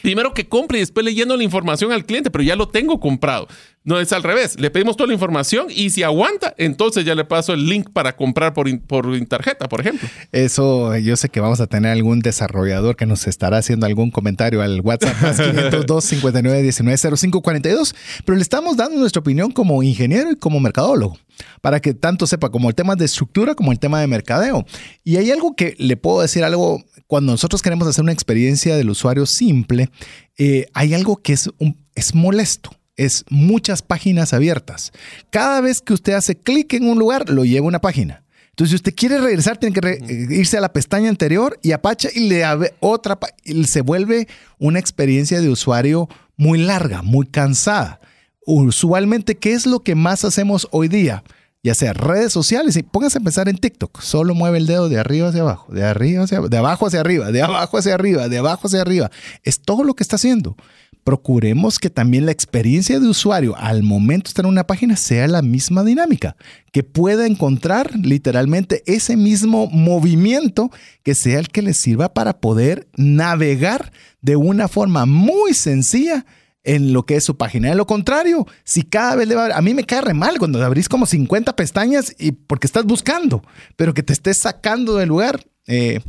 Primero que compre y después leyendo la información al cliente, pero ya lo tengo comprado. No es al revés. Le pedimos toda la información y si aguanta, entonces ya le paso el link para comprar por, por tarjeta, por ejemplo. Eso, yo sé que vamos a tener algún desarrollador que nos estará haciendo algún comentario al WhatsApp más 502 59 19 05 42, pero le estamos dando nuestra opinión como ingeniero y como mercadólogo para que tanto sepa como el tema de estructura como el tema de mercadeo. Y hay algo que le puedo decir algo cuando nosotros queremos hacer una experiencia del usuario simple, eh, hay algo que es, es molesto. Es muchas páginas abiertas. Cada vez que usted hace clic en un lugar, lo lleva a una página. Entonces, si usted quiere regresar, tiene que eh, irse a la pestaña anterior y apacha y le abre otra. Y se vuelve una experiencia de usuario muy larga, muy cansada. Usualmente, ¿qué es lo que más hacemos hoy día? ya sea redes sociales, y póngase a pensar en TikTok, solo mueve el dedo de arriba hacia abajo, de arriba hacia de abajo hacia arriba, de abajo hacia arriba, de abajo hacia arriba. Es todo lo que está haciendo. Procuremos que también la experiencia de usuario al momento estar en una página sea la misma dinámica, que pueda encontrar literalmente ese mismo movimiento que sea el que le sirva para poder navegar de una forma muy sencilla en lo que es su página. De lo contrario, si cada vez le va a... A mí me cae re mal cuando abrís como 50 pestañas y porque estás buscando, pero que te estés sacando del lugar, eh,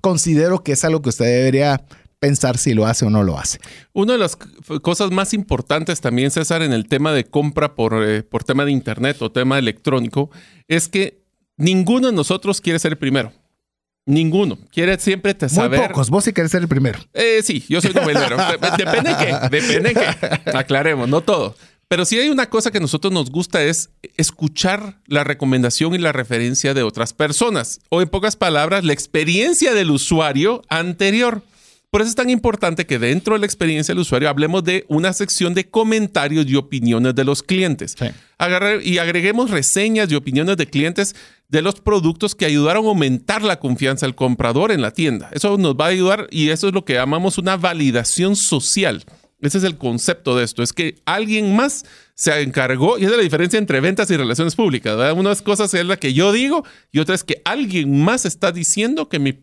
considero que es algo que usted debería pensar si lo hace o no lo hace. Una de las cosas más importantes también, César, en el tema de compra por, eh, por tema de Internet o tema electrónico, es que ninguno de nosotros quiere ser el primero. Ninguno. Quiere siempre te saber. Muy pocos. Vos sí querés ser el primero. Eh, sí, yo soy novelero. Depende de qué. Depende de qué. Aclaremos, no todo. Pero sí hay una cosa que a nosotros nos gusta es escuchar la recomendación y la referencia de otras personas. O en pocas palabras, la experiencia del usuario anterior. Por eso es tan importante que dentro de la experiencia del usuario hablemos de una sección de comentarios y opiniones de los clientes. y agreguemos reseñas y opiniones de clientes de los productos que ayudaron a aumentar la confianza del comprador en la tienda. Eso nos va a ayudar y eso es lo que llamamos una validación social. Ese es el concepto de esto, es que alguien más se encargó, y esa es la diferencia entre ventas y relaciones públicas. ¿verdad? Una cosas es la que yo digo y otra es que alguien más está diciendo que mi,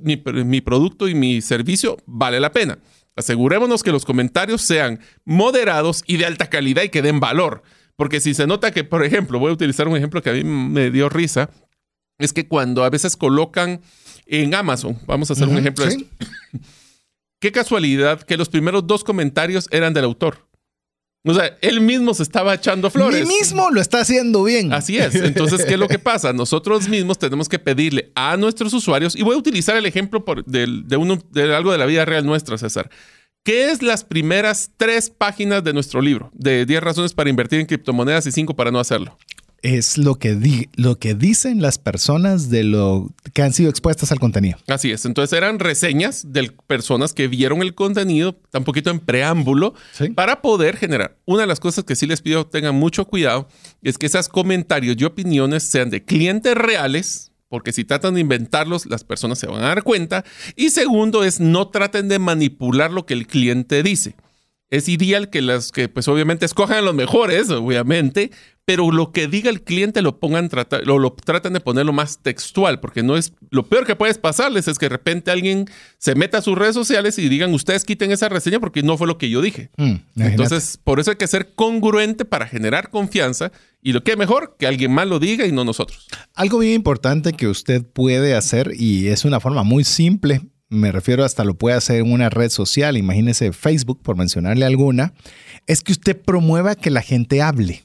mi producto y mi servicio vale la pena. Asegurémonos que los comentarios sean moderados y de alta calidad y que den valor. Porque si se nota que, por ejemplo, voy a utilizar un ejemplo que a mí me dio risa, es que cuando a veces colocan en Amazon, vamos a hacer un ejemplo de esto. Qué casualidad que los primeros dos comentarios eran del autor. O sea, él mismo se estaba echando flores. Él mismo lo está haciendo bien. Así es. Entonces, ¿qué es lo que pasa? Nosotros mismos tenemos que pedirle a nuestros usuarios, y voy a utilizar el ejemplo de, uno, de algo de la vida real nuestra, César. ¿Qué es las primeras tres páginas de nuestro libro? De 10 razones para invertir en criptomonedas y 5 para no hacerlo es lo que, lo que dicen las personas de lo que han sido expuestas al contenido. Así es. Entonces eran reseñas de personas que vieron el contenido, tan poquito en preámbulo, para poder generar. Una de las cosas que sí les pido tengan mucho cuidado es que esos comentarios y opiniones sean de clientes reales, porque si tratan de inventarlos, las personas se van a dar cuenta. Y segundo es no traten de manipular lo que el cliente dice. Es ideal que las que pues obviamente escojan los mejores, obviamente, pero lo que diga el cliente lo pongan lo, lo tratan de ponerlo más textual, porque no es lo peor que puedes pasarles es que de repente alguien se meta a sus redes sociales y digan ustedes quiten esa reseña porque no fue lo que yo dije. Mm. Entonces, por eso hay que ser congruente para generar confianza y lo que mejor que alguien más lo diga y no nosotros. Algo bien importante que usted puede hacer y es una forma muy simple, me refiero hasta lo puede hacer en una red social, imagínese Facebook por mencionarle alguna, es que usted promueva que la gente hable,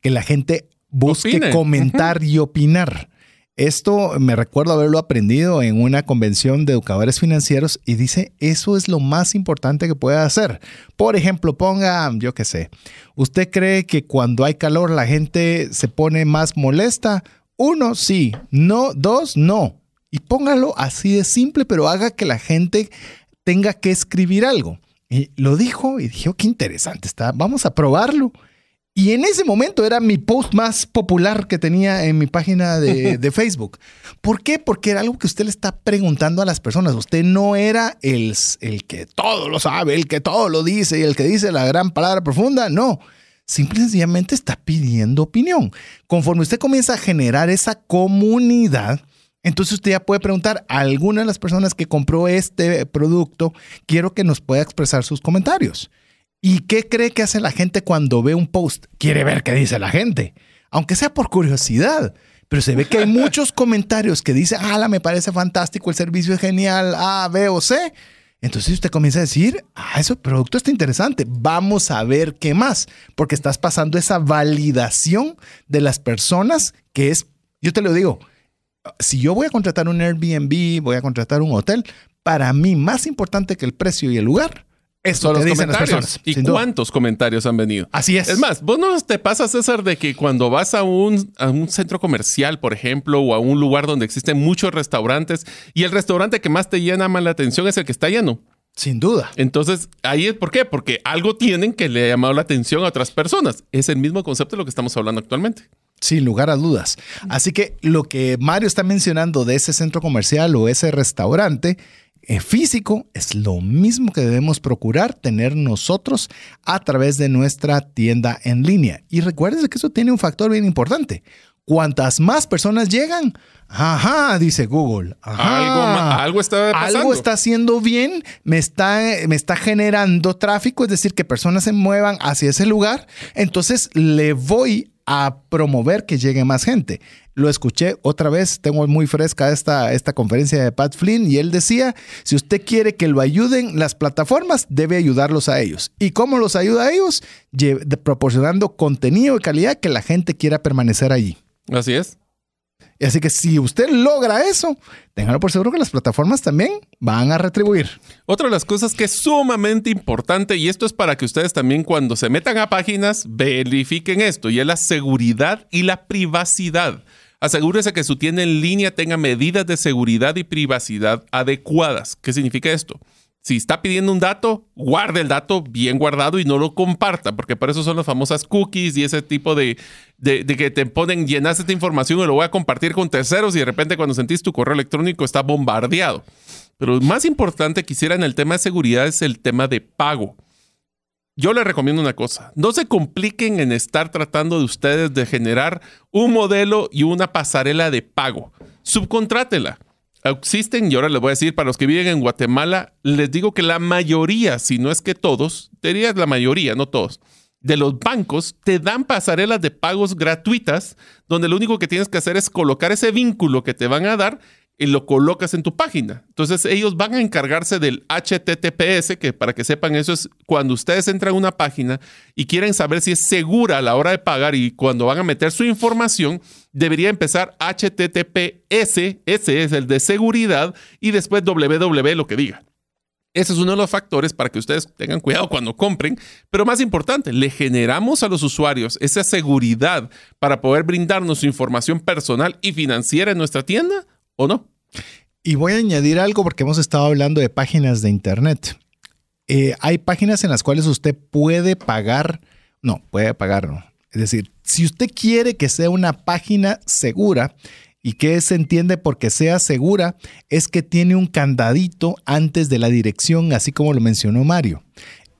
que la gente busque Opine. comentar y opinar. Esto me recuerdo haberlo aprendido en una convención de educadores financieros y dice, eso es lo más importante que puede hacer. Por ejemplo, ponga, yo qué sé, ¿usted cree que cuando hay calor la gente se pone más molesta? Uno, sí. No, dos, no. Y póngalo así de simple, pero haga que la gente tenga que escribir algo. Y lo dijo y dije, oh, qué interesante está, vamos a probarlo. Y en ese momento era mi post más popular que tenía en mi página de, de Facebook. ¿Por qué? Porque era algo que usted le está preguntando a las personas. Usted no era el, el que todo lo sabe, el que todo lo dice y el que dice la gran palabra profunda. No. Simple y sencillamente está pidiendo opinión. Conforme usted comienza a generar esa comunidad, entonces usted ya puede preguntar a alguna de las personas que compró este producto, quiero que nos pueda expresar sus comentarios. ¿Y qué cree que hace la gente cuando ve un post? Quiere ver qué dice la gente, aunque sea por curiosidad. Pero se ve que hay muchos comentarios que dicen, ah, me parece fantástico, el servicio es genial, A, B o C. Entonces usted comienza a decir, ah, ese producto está interesante, vamos a ver qué más, porque estás pasando esa validación de las personas que es, yo te lo digo, si yo voy a contratar un Airbnb, voy a contratar un hotel, para mí más importante que el precio y el lugar es Son lo los las comentarios. personas. ¿Y duda. cuántos comentarios han venido? Así es. Es más, vos no te pasa, César, de que cuando vas a un, a un centro comercial, por ejemplo, o a un lugar donde existen muchos restaurantes, y el restaurante que más te llama la atención es el que está lleno. Sin duda. Entonces, ahí es por qué, porque algo tienen que le ha llamado la atención a otras personas. Es el mismo concepto de lo que estamos hablando actualmente. Sin lugar a dudas. Así que lo que Mario está mencionando de ese centro comercial o ese restaurante eh, físico es lo mismo que debemos procurar tener nosotros a través de nuestra tienda en línea. Y recuérdense que eso tiene un factor bien importante. Cuantas más personas llegan, ajá, dice Google. ajá, Algo está pasando. Algo está haciendo bien, me está, me está generando tráfico, es decir, que personas se muevan hacia ese lugar. Entonces le voy a promover que llegue más gente. Lo escuché otra vez, tengo muy fresca esta, esta conferencia de Pat Flynn y él decía, si usted quiere que lo ayuden las plataformas, debe ayudarlos a ellos. ¿Y cómo los ayuda a ellos? Proporcionando contenido de calidad que la gente quiera permanecer allí. Así es. Así que si usted logra eso, téngalo por seguro que las plataformas también van a retribuir. Otra de las cosas que es sumamente importante, y esto es para que ustedes también cuando se metan a páginas verifiquen esto, y es la seguridad y la privacidad. Asegúrese que su tienda en línea tenga medidas de seguridad y privacidad adecuadas. ¿Qué significa esto? Si está pidiendo un dato, guarde el dato bien guardado y no lo comparta, porque para eso son las famosas cookies y ese tipo de, de, que te ponen, llenas esta información y lo voy a compartir con terceros y de repente cuando sentís tu correo electrónico está bombardeado. Pero más importante quisiera en el tema de seguridad es el tema de pago. Yo les recomiendo una cosa, no se compliquen en estar tratando de ustedes de generar un modelo y una pasarela de pago. Subcontrátela. Existen, y ahora les voy a decir, para los que viven en Guatemala, les digo que la mayoría, si no es que todos, diría la mayoría, no todos, de los bancos te dan pasarelas de pagos gratuitas, donde lo único que tienes que hacer es colocar ese vínculo que te van a dar y lo colocas en tu página. Entonces ellos van a encargarse del HTTPS, que para que sepan eso es cuando ustedes entran a una página y quieren saber si es segura a la hora de pagar y cuando van a meter su información, debería empezar HTTPS, ese es el de seguridad, y después www lo que diga. Ese es uno de los factores para que ustedes tengan cuidado cuando compren. Pero más importante, le generamos a los usuarios esa seguridad para poder brindarnos su información personal y financiera en nuestra tienda o no. Y voy a añadir algo porque hemos estado hablando de páginas de Internet. Eh, hay páginas en las cuales usted puede pagar, no, puede pagar, no. Es decir, si usted quiere que sea una página segura, ¿y qué se entiende porque sea segura? Es que tiene un candadito antes de la dirección, así como lo mencionó Mario.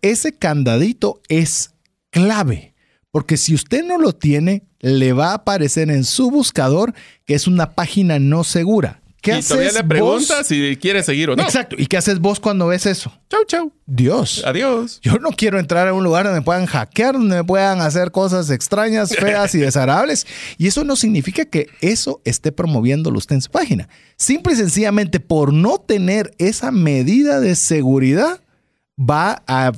ese candadito es clave, porque si usted no lo tiene, le va a aparecer en su buscador que es una página no segura. ¿Qué y todavía le pregunta si quiere seguir o no. Exacto. ¿Y qué haces vos cuando ves eso? Chau, chau. Dios. Adiós. Yo no quiero entrar a un lugar donde me puedan hackear, donde me puedan hacer cosas extrañas, feas y desagradables. Y eso no significa que eso esté promoviéndolo usted en su página. Simple y sencillamente por no tener esa medida de seguridad, va a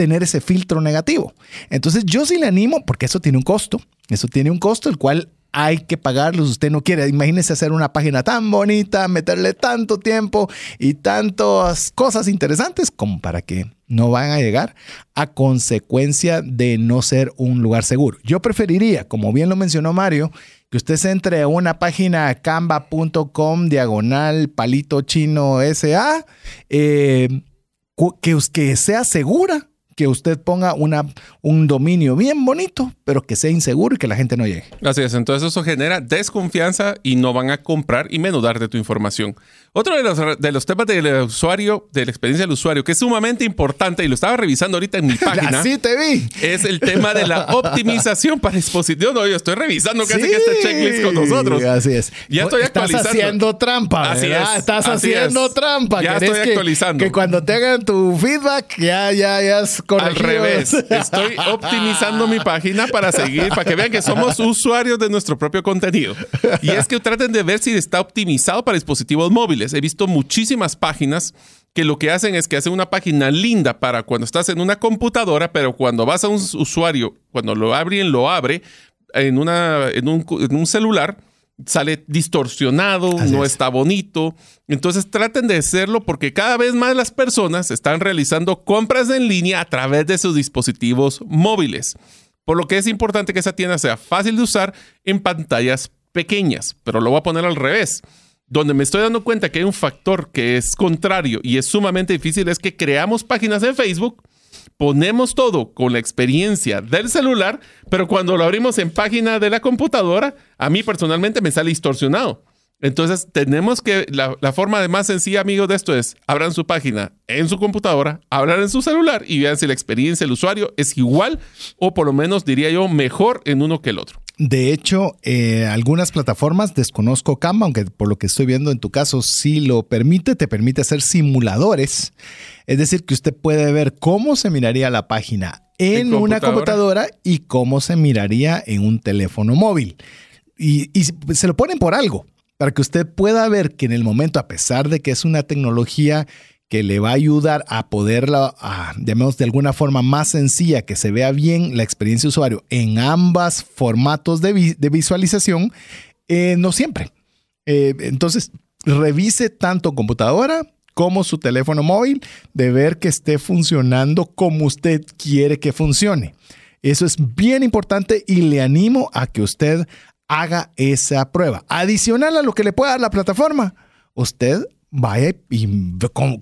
tener ese filtro negativo. Entonces yo sí le animo, porque eso tiene un costo, eso tiene un costo el cual hay que pagarlos. Usted no quiere, imagínese hacer una página tan bonita, meterle tanto tiempo y tantas cosas interesantes como para que no van a llegar a consecuencia de no ser un lugar seguro. Yo preferiría, como bien lo mencionó Mario, que usted entre a una página canva.com diagonal palito chino SA, eh, que, que sea segura que usted ponga una, un dominio bien bonito, pero que sea inseguro y que la gente no llegue. Así es, entonces eso genera desconfianza y no van a comprar y menos darte tu información. Otro de los, de los temas del usuario, de la experiencia del usuario, que es sumamente importante y lo estaba revisando ahorita en mi página. Así te vi. Es el tema de la optimización para dispositivos. No, yo estoy revisando casi que este checklist con nosotros. Así es. Ya estoy Estás haciendo trampa. Así es. Estás haciendo trampa. Ya estoy actualizando. Que cuando te hagan tu feedback, ya, ya, ya es Al revés. Estoy optimizando mi página para seguir, para que vean que somos usuarios de nuestro propio contenido. Y es que traten de ver si está optimizado para dispositivos móviles. He visto muchísimas páginas que lo que hacen es que hacen una página linda para cuando estás en una computadora, pero cuando vas a un usuario, cuando lo abren, lo abre en, una, en, un, celular, sale distorsionado, no está bonito. Entonces traten de hacerlo porque cada vez más las personas están realizando compras en línea a través de sus dispositivos móviles. Por lo que es importante que esa tienda sea fácil de usar en pantallas pequeñas, pero lo voy a poner al revés donde me estoy dando cuenta que hay un factor que es contrario y es sumamente difícil es que creamos páginas en Facebook, ponemos todo con la experiencia del celular, pero cuando lo abrimos en página de la computadora, a mí personalmente me sale distorsionado. Entonces, tenemos que, la, forma de más sencilla, amigos, de esto es, abran su página en su computadora, abran en su celular y vean si la experiencia del usuario es igual o por lo menos, diría yo, mejor en uno que el otro. De hecho, eh, algunas plataformas, desconozco Canva, aunque por lo que estoy viendo en tu caso sí lo permite, te permite hacer simuladores. Es decir, que usted puede ver cómo se miraría la página en, una computadora y cómo se miraría en un teléfono móvil. Y, y se lo ponen por algo, para que usted pueda ver que en el momento, a pesar de que es una tecnología que le va a ayudar a poderla, a, llamemos de alguna forma más sencilla, que se vea bien la experiencia de usuario en ambas formatos de, visualización, eh, no siempre. Eh, entonces, revise tanto computadora como su teléfono móvil de ver que esté funcionando como usted quiere que funcione. Eso es bien importante y le animo a que usted haga esa prueba. Adicional a lo que le pueda dar la plataforma, usted vaya y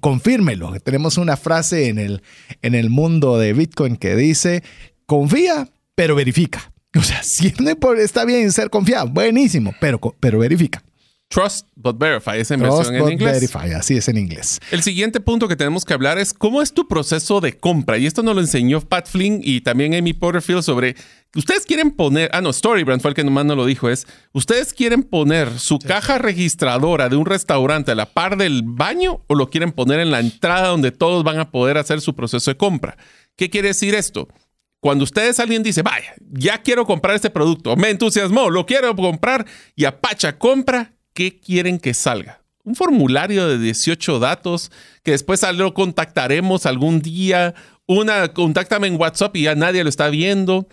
confírmelo. Tenemos una frase en el, en el mundo de Bitcoin que dice, confía, pero verifica. O sea, siempre está bien ser confiado, buenísimo, pero, pero verifica. Trust but verify, esa inversión en inglés. Verify, así es en inglés. El siguiente punto que tenemos que hablar es cómo es tu proceso de compra. Y esto nos lo enseñó Pat Flynn y también Amy Porterfield sobre ustedes quieren poner, ah no, Storybrand fue el que nomás no lo dijo, es, ustedes quieren poner su caja registradora de un restaurante a la par del baño o lo quieren poner en la entrada donde todos van a poder hacer su proceso de compra. ¿Qué quiere decir esto? Cuando ustedes alguien dice, vaya, ya quiero comprar este producto, me entusiasmó, lo quiero comprar y apacha compra, qué quieren que salga. Un formulario de 18 datos que después lo contactaremos algún día. Una, contáctame en WhatsApp y ya nadie lo está viendo.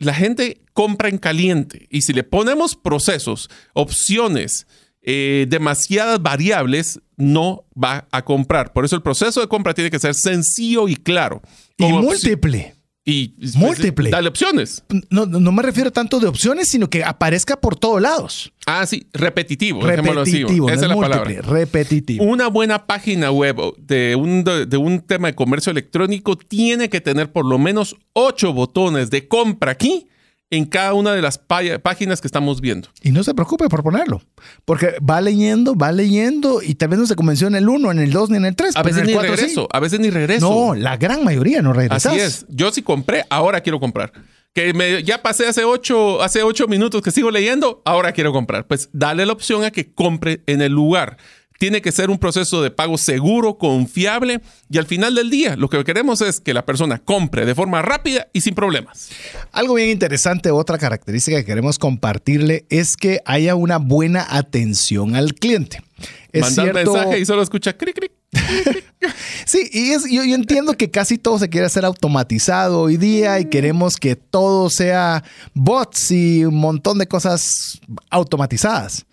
La gente compra en caliente y si le ponemos procesos, opciones, eh, demasiadas variables, no va a comprar. Por eso el proceso de compra tiene que ser sencillo y claro. Y múltiple. Y múltiple. Dale opciones. No, no me refiero tanto de opciones, sino que aparezca por todos lados. Ah, sí, repetitivo. Repetitivo. Esa es la palabra. Repetitivo. Una buena página web de un, de, un tema de comercio electrónico tiene que tener por lo menos ocho botones de compra aquí en cada una de las páginas que estamos viendo. Y no se preocupe por ponerlo, porque va leyendo, va leyendo y tal vez no se convenció en el 1, en el 2 ni en el 3. A veces ni regreso, a veces ni regreso. No, la gran mayoría no regresa. Así es. Yo sí compré, ahora quiero comprar. Que me, ya pasé hace ocho, hace ocho minutos que sigo leyendo, ahora quiero comprar. Pues dale la opción a que compre en el lugar. Tiene que ser un proceso de pago seguro, confiable y al final del día lo que queremos es que la persona compre de forma rápida y sin problemas. Algo bien interesante, otra característica que queremos compartirle es que haya una buena atención al cliente. Es Manda mensaje y solo escucha cric, cric. sí, y yo, yo, entiendo que casi todo se quiere hacer automatizado hoy día y queremos que todo sea bots y un montón de cosas automatizadas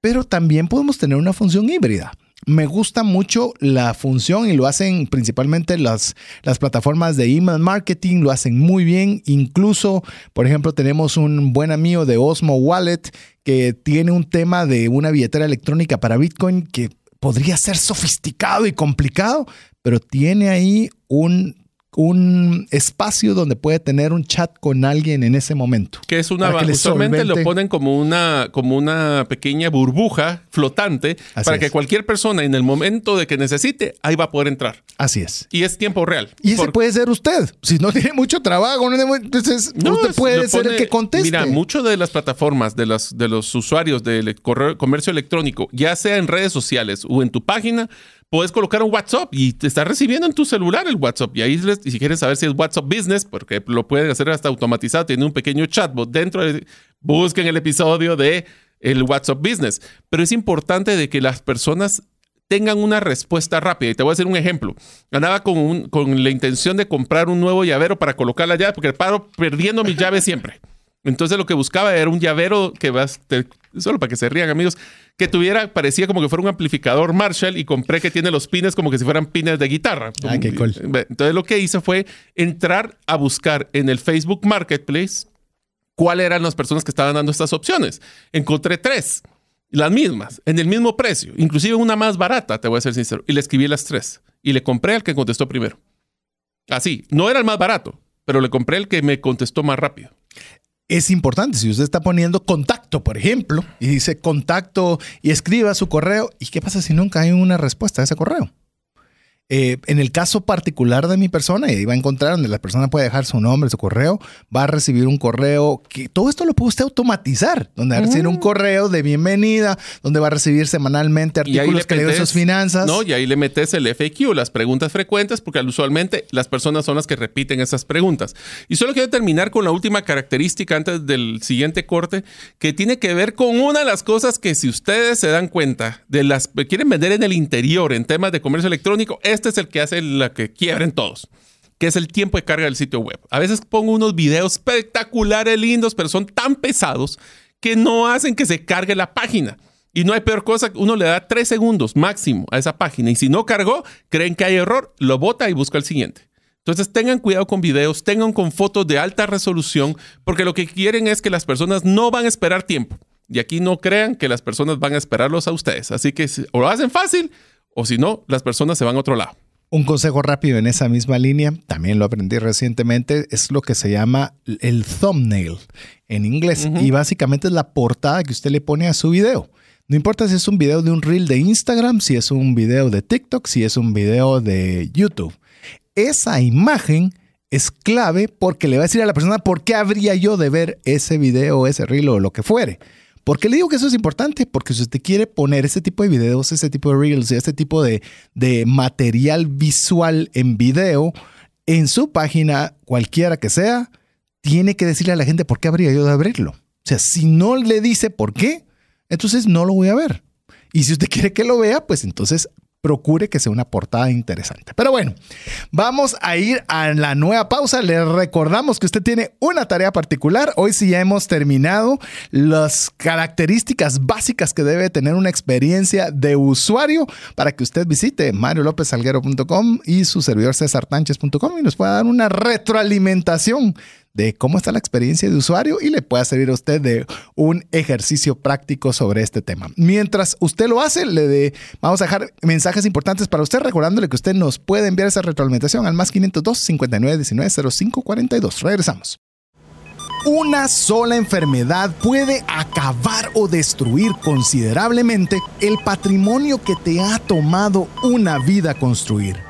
pero también podemos tener una función híbrida. Me gusta mucho la función y lo hacen principalmente las, las plataformas de email marketing, lo hacen muy bien. Incluso, por ejemplo, tenemos un buen amigo de Osmo Wallet que tiene un tema de una billetera electrónica para Bitcoin que podría ser sofisticado y complicado, pero tiene ahí un un espacio donde puede tener un chat con alguien en ese momento. Que es una, usualmente lo ponen como una, como una pequeña burbuja flotante para que cualquier persona en el momento de que necesite, ahí va a poder entrar. Así es. Y es tiempo real. Y ese puede ser usted. Si no tiene mucho trabajo, entonces usted puede ser el que conteste. Mira, muchas de las plataformas de, las, de los usuarios del comercio electrónico, ya sea en redes sociales o en tu página, puedes colocar un WhatsApp y te está recibiendo en tu celular el WhatsApp. Y ahí, si quieren saber si es WhatsApp Business, porque lo pueden hacer hasta automatizado, tiene un pequeño chatbot dentro. De, busquen el episodio de el WhatsApp Business. Pero es importante de que las personas tengan una respuesta rápida. Y te voy a hacer un ejemplo. Andaba con, con la intención de comprar un nuevo llavero para colocar la llave, porque paro perdiendo mi llave siempre. Entonces lo que buscaba era un llavero que vas, solo para que se rían amigos, que tuviera, parecía como que fuera un amplificador Marshall y compré que tiene los pines como que si fueran pines de guitarra. Ah, qué cool. Entonces lo que hice fue entrar a buscar en el Facebook Marketplace cuáles eran las personas que estaban dando estas opciones. Encontré tres, las mismas, en el mismo precio, inclusive una más barata, te voy a ser sincero, y le escribí las tres y le compré al que contestó primero. Así, no era el más barato, pero le compré el que me contestó más rápido es importante. Si usted está poniendo contacto, por ejemplo, y dice contacto y escriba su correo, ¿y qué pasa si nunca hay una respuesta a ese correo? Eh, en el caso particular de mi persona, y ahí va a encontrar donde la persona puede dejar su nombre, su correo, va a recibir un correo que todo esto lo puede usted automatizar, donde va a recibir un mm. correo de bienvenida, donde va a recibir semanalmente artículos que le sus finanzas. No, y ahí le metes el FAQ, las preguntas frecuentes, porque usualmente las personas son las que repiten esas preguntas. Y solo quiero terminar con la última característica antes del siguiente corte, que tiene que ver con una de las cosas que si ustedes se dan cuenta de las que quieren vender en el interior en temas de comercio electrónico, es este es el que hace la que quiebren todos, que es el tiempo de carga del sitio web. A veces pongo unos videos espectaculares, lindos, pero son tan pesados que no hacen que se cargue la página. Y no hay peor cosa, uno le da tres segundos máximo a esa página y si no cargó, creen que hay error, lo bota y busca el siguiente. Entonces tengan cuidado con videos, tengan con fotos de alta resolución, porque lo que quieren es que las personas no van a esperar tiempo. Y aquí no crean que las personas van a esperarlos a ustedes. Así que o lo hacen fácil o si no, las personas se van a otro lado. Un consejo rápido en esa misma línea, también lo aprendí recientemente, es lo que se llama el thumbnail en inglés. Y básicamente es la portada que usted le pone a su video. No importa si es un video de un reel de Instagram, si es un video de TikTok, si es un video de YouTube. Esa imagen es clave porque le va a decir a la persona por qué habría yo de ver ese video, ese reel o lo que fuere. ¿Por qué le digo que eso es importante? Porque si usted quiere poner ese tipo de videos, ese tipo de reels, este tipo de, de material visual en video en su página, cualquiera que sea, tiene que decirle a la gente por qué habría yo de abrirlo. O sea, si no le dice por qué, entonces no lo voy a ver. Y si usted quiere que lo vea, pues entonces procure que sea una portada interesante. Pero bueno, vamos a ir a la nueva pausa. Le recordamos que usted tiene una tarea particular. Hoy sí ya hemos terminado las características básicas que debe tener una experiencia de usuario para que usted visite mariolopezalguero.com y su servidor cesartanches.com y nos pueda dar una retroalimentación de cómo está la experiencia de usuario y le pueda servir a usted de un ejercicio práctico sobre este tema. Mientras usted lo hace, le vamos a dejar mensajes importantes para usted, recordándole que usted nos puede enviar esa retroalimentación al más 502 59 19 05 42. Regresamos. Una sola enfermedad puede acabar o destruir considerablemente el patrimonio que te ha tomado una vida construir.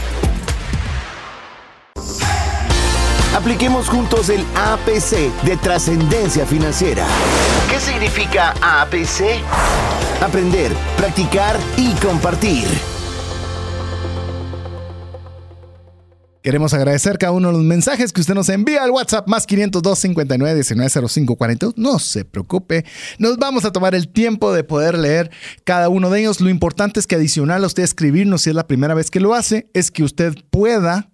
Apliquemos juntos el APC de trascendencia financiera. ¿Qué significa APC? Aprender, practicar y compartir. Queremos agradecer cada uno de los mensajes que usted nos envía al WhatsApp más 502 59 19 05 42. No se preocupe, nos vamos a tomar el tiempo de poder leer cada uno de ellos. Lo importante es que adicional a usted escribirnos, si es la primera vez que lo hace, es que usted pueda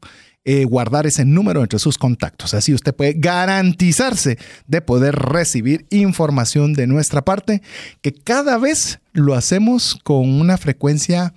eh, guardar ese número entre sus contactos. Así usted puede garantizarse de poder recibir información de nuestra parte, que cada vez lo hacemos con una frecuencia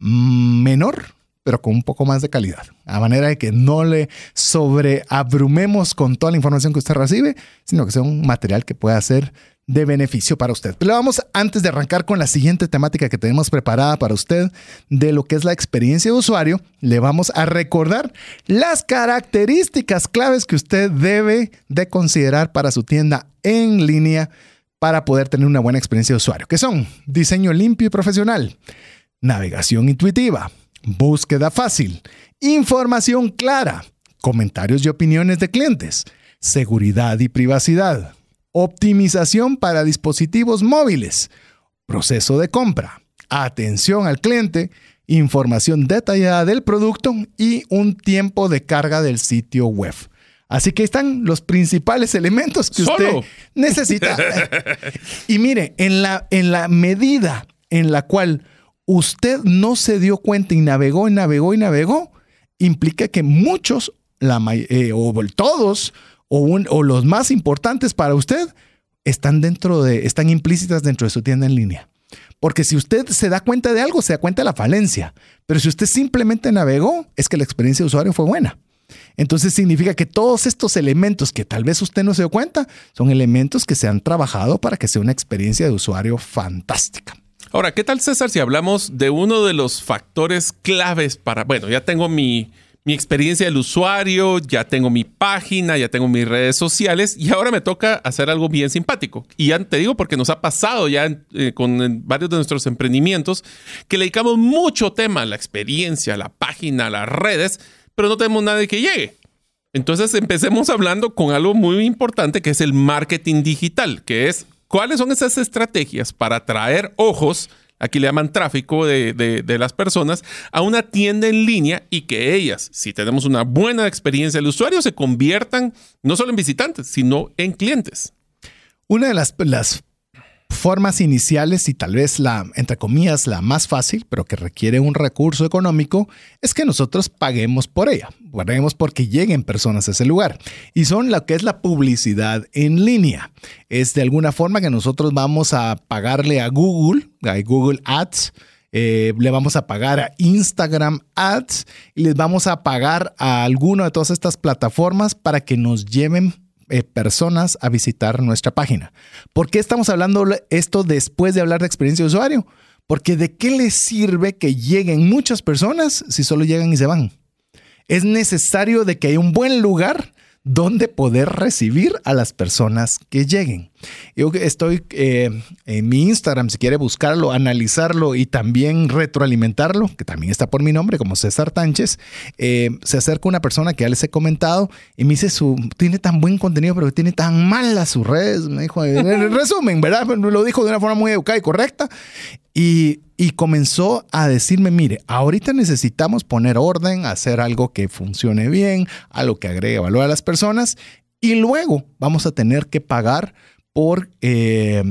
menor, pero con un poco más de calidad. A manera de que no le sobreabrumemos con toda la información que usted recibe, sino que sea un material que pueda ser de beneficio para usted. Pero vamos, antes de arrancar con la siguiente temática que tenemos preparada para usted de lo que es la experiencia de usuario, le vamos a recordar las características claves que usted debe de considerar para su tienda en línea para poder tener una buena experiencia de usuario, que son diseño limpio y profesional, navegación intuitiva, búsqueda fácil, información clara, comentarios y opiniones de clientes, seguridad y privacidad optimización para dispositivos móviles, proceso de compra, atención al cliente, información detallada del producto y un tiempo de carga del sitio web. Así que están los principales elementos que usted necesita. y mire, en la, en la medida en la cual usted no se dio cuenta y navegó y navegó y navegó, implica que muchos, la, eh, o todos, o, los más importantes para usted están dentro de, están implícitas dentro de su tienda en línea. Porque si usted se da cuenta de algo, se da cuenta de la falencia. Pero si usted simplemente navegó, es que la experiencia de usuario fue buena. Entonces significa que todos estos elementos que tal vez usted no se dio cuenta son elementos que se han trabajado para que sea una experiencia de usuario fantástica. Ahora, ¿qué tal César si hablamos de uno de los factores claves para, bueno, ya tengo mi, mi experiencia del usuario, ya tengo mi página, ya tengo mis redes sociales y ahora me toca hacer algo bien simpático. Y ya te digo porque nos ha pasado ya eh, con varios de nuestros emprendimientos que le dedicamos mucho tema a la experiencia, a la página, a las redes, pero no tenemos nadie que llegue. Entonces empecemos hablando con algo muy importante que es el marketing digital, que es cuáles son esas estrategias para atraer ojos aquí le llaman tráfico de, las personas, a una tienda en línea y que ellas, si tenemos una buena experiencia del usuario, se conviertan no solo en visitantes, sino en clientes. Una de las, las formas iniciales y tal vez la, entre comillas, la más fácil, pero que requiere un recurso económico, es que nosotros paguemos por ella. Paguemos porque lleguen personas a ese lugar. Y son lo que es la publicidad en línea. Es de alguna forma que nosotros vamos a pagarle a Google, a Google Ads, eh, le vamos a pagar a Instagram Ads y les vamos a pagar a alguna de todas estas plataformas para que nos lleven eh, personas a visitar nuestra página. ¿Por qué estamos hablando esto después de hablar de experiencia de usuario? Porque de qué les sirve que lleguen muchas personas si solo llegan y se van. Es necesario de que haya un buen lugar donde poder recibir a las personas que lleguen. Yo estoy eh, en mi Instagram, si quiere buscarlo, analizarlo y también retroalimentarlo, que también está por mi nombre, como César Tánchez, eh, se acerca una persona que ya les he comentado y me dice, su, tiene tan buen contenido, pero tiene tan malas sus redes. Me dijo, en resumen, ¿verdad? Lo dijo de una forma muy educada y correcta. Y, y comenzó a decirme, mire, ahorita necesitamos poner orden, hacer algo que funcione bien, algo que agregue valor a las personas y luego vamos a tener que pagar por eh,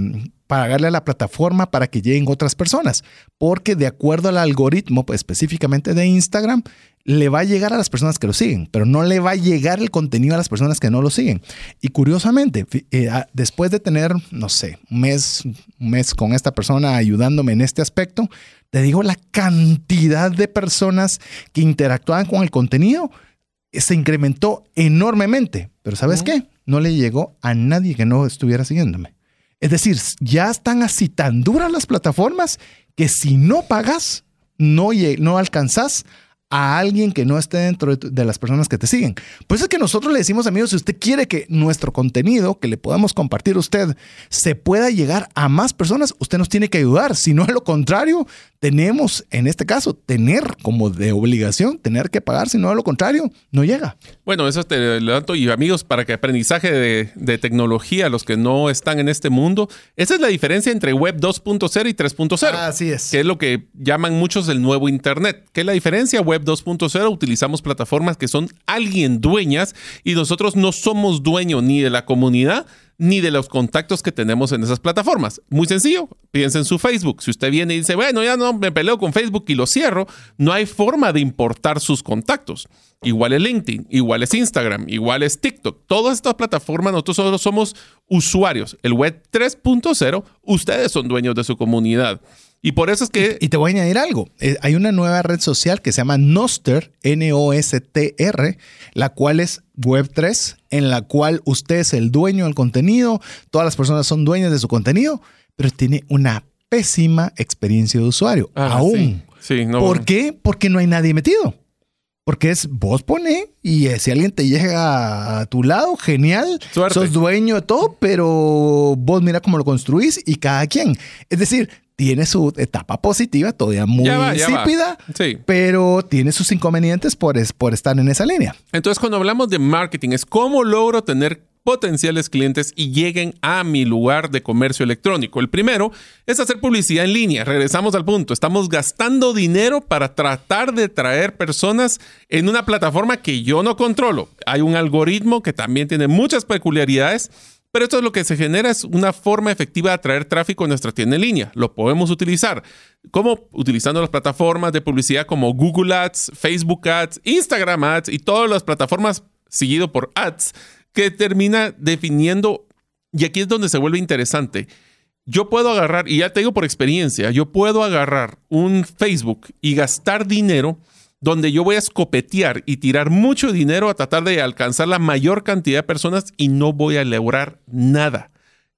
pagarle a la plataforma para que lleguen otras personas, porque de acuerdo al algoritmo pues, específicamente de Instagram, le va a llegar a las personas que lo siguen, pero no le va a llegar el contenido a las personas que no lo siguen. Y curiosamente, eh, después de tener, no sé, un mes, un mes con esta persona ayudándome en este aspecto, te digo la cantidad de personas que interactuaban con el contenido se incrementó enormemente. Pero ¿sabes qué? No le llegó a nadie que no estuviera siguiéndome. Es decir, ya están así tan duras las plataformas que si no pagas, no, no alcanzas a alguien que no esté dentro de, las personas que te siguen. Por eso es que nosotros le decimos, amigos, si usted quiere que nuestro contenido que le podamos compartir a usted se pueda llegar a más personas, usted nos tiene que ayudar. Si no, a lo contrario, tenemos, en este caso, tener como de obligación, tener que pagar, si no, a lo contrario, no llega. Bueno, eso te levanto y amigos, para que aprendizaje de, de tecnología, los que no están en este mundo, esa es la diferencia entre Web 2.0 y 3.0. Así es. Que es lo que llaman muchos el nuevo Internet. ¿Qué es la diferencia? Web 2.0 utilizamos plataformas que son alguien dueñas y nosotros no somos dueños ni de la comunidad, ni de los contactos que tenemos en esas plataformas. Muy sencillo, piensa en su Facebook. Si usted viene y dice, bueno, ya no me peleo con Facebook y lo cierro, no hay forma de importar sus contactos. Igual es LinkedIn, igual es Instagram, igual es TikTok. Todas estas plataformas, nosotros solo somos usuarios. El web 3.0, ustedes son dueños de su comunidad. Y por eso es que... Y, te voy a añadir algo. Eh, hay una nueva red social que se llama Noster, N-O-S-T-R, la cual es Web3, en la cual usted es el dueño del contenido, todas las personas son dueñas de su contenido, pero tiene una pésima experiencia de usuario. Ah, aún. Sí. ¿Por qué? Porque no hay nadie metido. Porque es vos pone y eh, si alguien te llega a tu lado, genial. Sos dueño de todo, pero vos mira cómo lo construís y cada quien. Es decir, tiene su etapa positiva, todavía muy insípida, pero tiene sus inconvenientes por, por estar en esa línea. Entonces, cuando hablamos de marketing, es cómo logro tener potenciales clientes y lleguen a mi lugar de comercio electrónico. El primero es hacer publicidad en línea. Regresamos al punto. Estamos gastando dinero para tratar de traer personas en una plataforma que yo no controlo. Hay un algoritmo que también tiene muchas peculiaridades pero esto es lo que se genera, es una forma efectiva de atraer tráfico a nuestra tienda en línea. Lo podemos utilizar. como Utilizando las plataformas de publicidad como Google Ads, Facebook Ads, Instagram Ads y todas las plataformas seguido por Ads que termina definiendo, y aquí es donde se vuelve interesante. Yo puedo agarrar, y ya te digo por experiencia, yo puedo agarrar un Facebook y gastar dinero donde yo voy a escopetear y tirar mucho dinero a tratar de alcanzar la mayor cantidad de personas y no voy a lograr nada.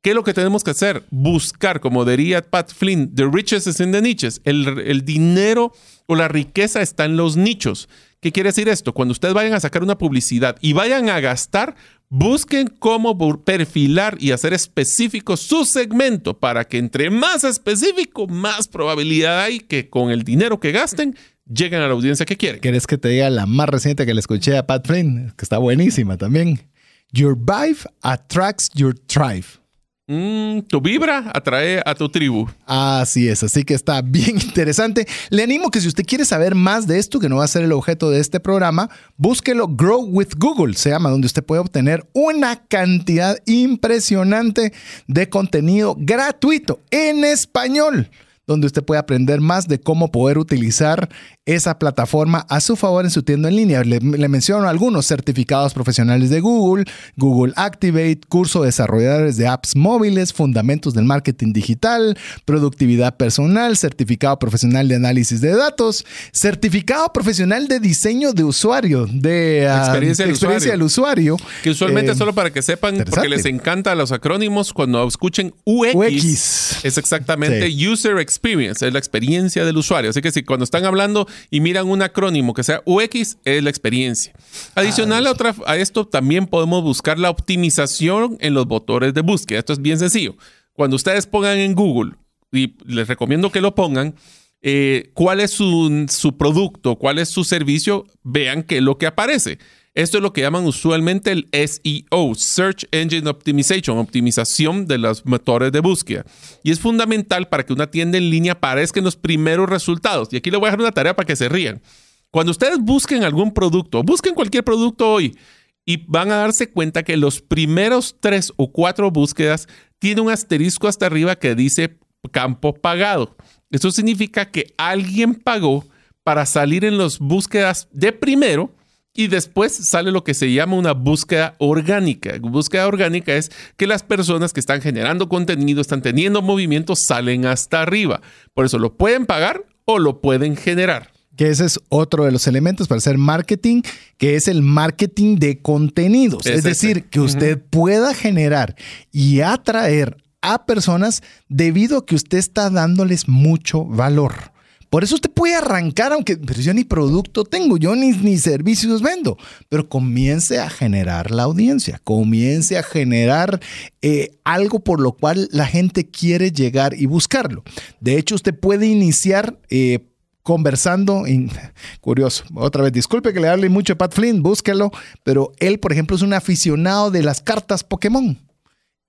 ¿Qué es lo que tenemos que hacer? Buscar, como diría Pat Flynn, the riches is in the niches. El, el dinero o la riqueza está en los nichos. ¿Qué quiere decir esto? Cuando ustedes vayan a sacar una publicidad y vayan a gastar, busquen cómo perfilar y hacer específico su segmento para que entre más específico, más probabilidad hay que con el dinero que gasten lleguen a la audiencia que quieren. ¿Quieres que te diga la más reciente que le escuché a Pat Flynn? Que está buenísima también. Your vibe attracts your tribe. Mm, tu vibra atrae a tu tribu. Así es, así que está bien interesante. Le animo que si usted quiere saber más de esto, que no va a ser el objeto de este programa, búsquelo Grow with Google, se llama, donde usted puede obtener una cantidad impresionante de contenido gratuito en español donde usted puede aprender más de cómo poder utilizar esa plataforma a su favor en su tienda en línea. Le, menciono algunos certificados profesionales de Google, Google Activate, curso de desarrolladores de apps móviles, fundamentos del marketing digital, productividad personal, certificado profesional de análisis de datos, certificado profesional de diseño de usuario, de, ah, experiencia, del, usuario. Que usualmente, eh, solo para que sepan, porque les encanta los acrónimos, cuando escuchen UX, es exactamente User Experience, es la experiencia del usuario. Así que si cuando están hablando y miran un acrónimo que sea UX, es la experiencia. Adicional a, otra, a esto, también podemos buscar la optimización en los motores de búsqueda. Esto es bien sencillo. Cuando ustedes pongan en Google, y les recomiendo que lo pongan, eh, cuál es su, su, producto, cuál es su servicio, vean qué es lo que aparece. Esto es lo que llaman usualmente el SEO, Search Engine Optimization, optimización de los motores de búsqueda. Y es fundamental para que una tienda en línea aparezca en los primeros resultados. Y aquí le voy a dejar una tarea para que se rían. Cuando ustedes busquen algún producto, busquen cualquier producto hoy, y van a darse cuenta que los primeros tres o cuatro búsquedas tiene un asterisco hasta arriba que dice campo pagado. Eso significa que alguien pagó para salir en las búsquedas de primero y después sale lo que se llama una búsqueda orgánica. Búsqueda orgánica es que las personas que están generando contenido, están teniendo movimiento, salen hasta arriba. Por eso lo pueden pagar o lo pueden generar. Que ese es otro de los elementos para hacer marketing, que es el marketing de contenidos. Es, decir, que usted pueda generar y atraer a personas debido a que usted está dándoles mucho valor. Por eso usted puede arrancar, aunque pero yo ni producto tengo, yo ni, ni servicios vendo, pero comience a generar la audiencia, comience a generar eh, algo por lo cual la gente quiere llegar y buscarlo. De hecho, usted puede iniciar... Eh, conversando, curioso, otra vez, disculpe que le hable mucho a Pat Flynn, búsquelo, pero él, por ejemplo, es un aficionado de las cartas Pokémon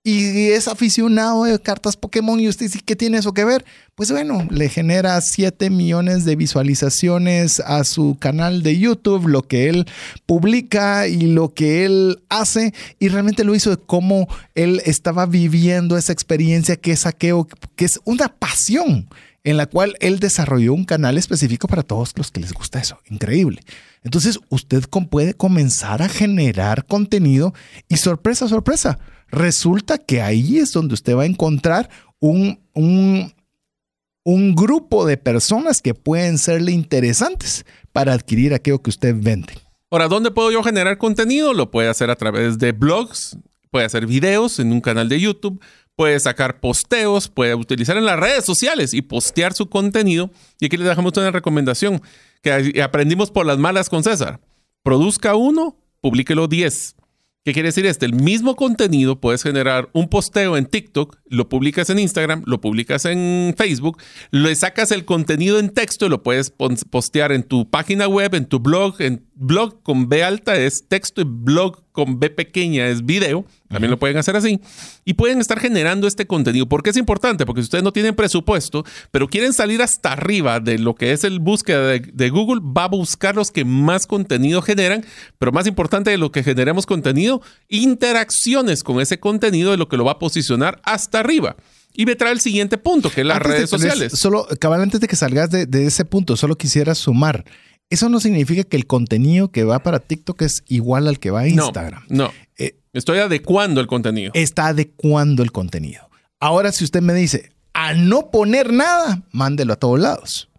y es aficionado de cartas Pokémon y usted dice, ¿qué tiene eso que ver? Pues bueno, le genera 7 millones de visualizaciones a su canal de YouTube, lo que él publica y lo que él hace y realmente lo hizo de cómo él estaba viviendo esa experiencia que es saqueo, que es una pasión en la cual él desarrolló un canal específico para todos los que les gusta eso. Increíble. Entonces usted puede comenzar a generar contenido y sorpresa, sorpresa resulta que ahí es donde usted va a encontrar un, un, grupo de personas que pueden serle interesantes para adquirir aquello que usted vende. Ahora, ¿dónde puedo yo generar contenido? Lo puede hacer a través de blogs, puede hacer videos en un canal de YouTube, puede sacar posteos, puede utilizar en las redes sociales y postear su contenido. Y aquí le dejamos una recomendación que aprendimos por las malas con César. Produzca uno, publíquelo 10. ¿Qué quiere decir esto? El mismo contenido puedes generar un posteo en TikTok, lo publicas en Instagram, lo publicas en Facebook, le sacas el contenido en texto y lo puedes postear en tu página web, en tu blog, en blog con B alta es texto y blog con B pequeña es video. También lo pueden hacer así. Y pueden estar generando este contenido. ¿Por qué es importante? Porque si ustedes no tienen presupuesto, pero quieren salir hasta arriba de lo que es el búsqueda de, Google, va a buscar los que más contenido generan. Pero más importante de lo que generemos contenido, interacciones con ese contenido de lo que lo va a posicionar hasta arriba. Y me trae el siguiente punto, que es las redes sociales. Solo, cabal, antes de que salgas de, de, ese punto, solo quisiera sumar. Eso no significa que el contenido que va para TikTok es igual al que va a Instagram. No, eh, estoy adecuando el contenido. Está adecuando el contenido. Ahora, si usted me dice, a no poner nada, mándelo a todos lados.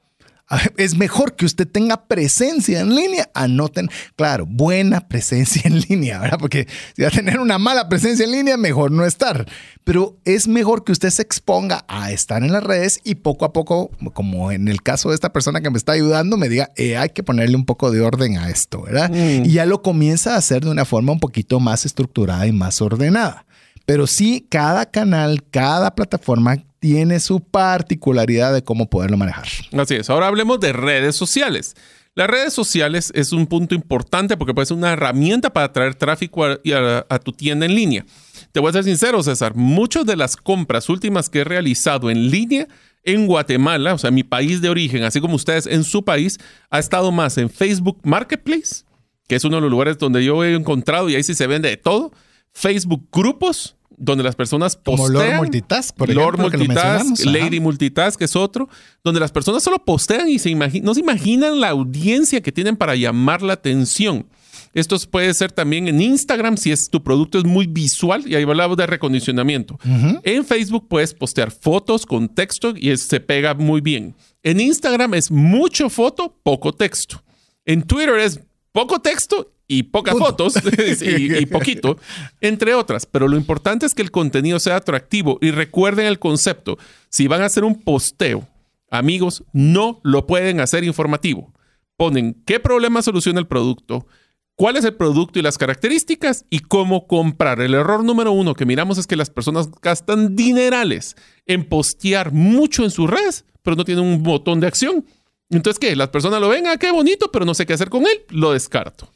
Es mejor que usted tenga presencia en línea, anoten, claro, buena presencia en línea, ¿verdad? Porque si va a tener una mala presencia en línea, mejor no estar. Pero es mejor que usted se exponga a estar en las redes y poco a poco, como en el caso de esta persona que me está ayudando, me diga, eh, hay que ponerle un poco de orden a esto, ¿verdad? Mm. Y ya lo comienza a hacer de una forma un poquito más estructurada y más ordenada. Pero sí, cada canal, cada plataforma tiene su particularidad de cómo poderlo manejar. Así es. Ahora hablemos de redes sociales. Las redes sociales es un punto importante porque puede ser una herramienta para traer tráfico a, tu tienda en línea. Te voy a ser sincero, César, muchas de las compras últimas que he realizado en línea en Guatemala, o sea, mi país de origen, así como ustedes en su país, ha estado más en Facebook Marketplace, que es uno de los lugares donde yo he encontrado y ahí sí se vende de todo, Facebook Grupos donde las personas postean. Como Lord Multitask, por Lord Multitask, Lady Multitask, que es otro, donde las personas solo postean y se no se imaginan la audiencia que tienen para llamar la atención. Esto puede ser también en Instagram si es tu producto es muy visual y ahí hablamos de recondicionamiento. En Facebook puedes postear fotos con texto y se pega muy bien. En Instagram es mucho foto, poco texto. En Twitter es poco texto y pocas fotos y, poquito, entre otras. Pero lo importante es que el contenido sea atractivo y recuerden el concepto. Si van a hacer un posteo, amigos, no lo pueden hacer informativo. Ponen qué problema soluciona el producto, cuál es el producto y las características y cómo comprar. El error número uno que miramos es que las personas gastan dinerales en postear mucho en sus redes, pero no tienen un botón de acción. Entonces, ¿qué? Las personas lo ven, ah, qué bonito, pero no sé qué hacer con él, lo descarto.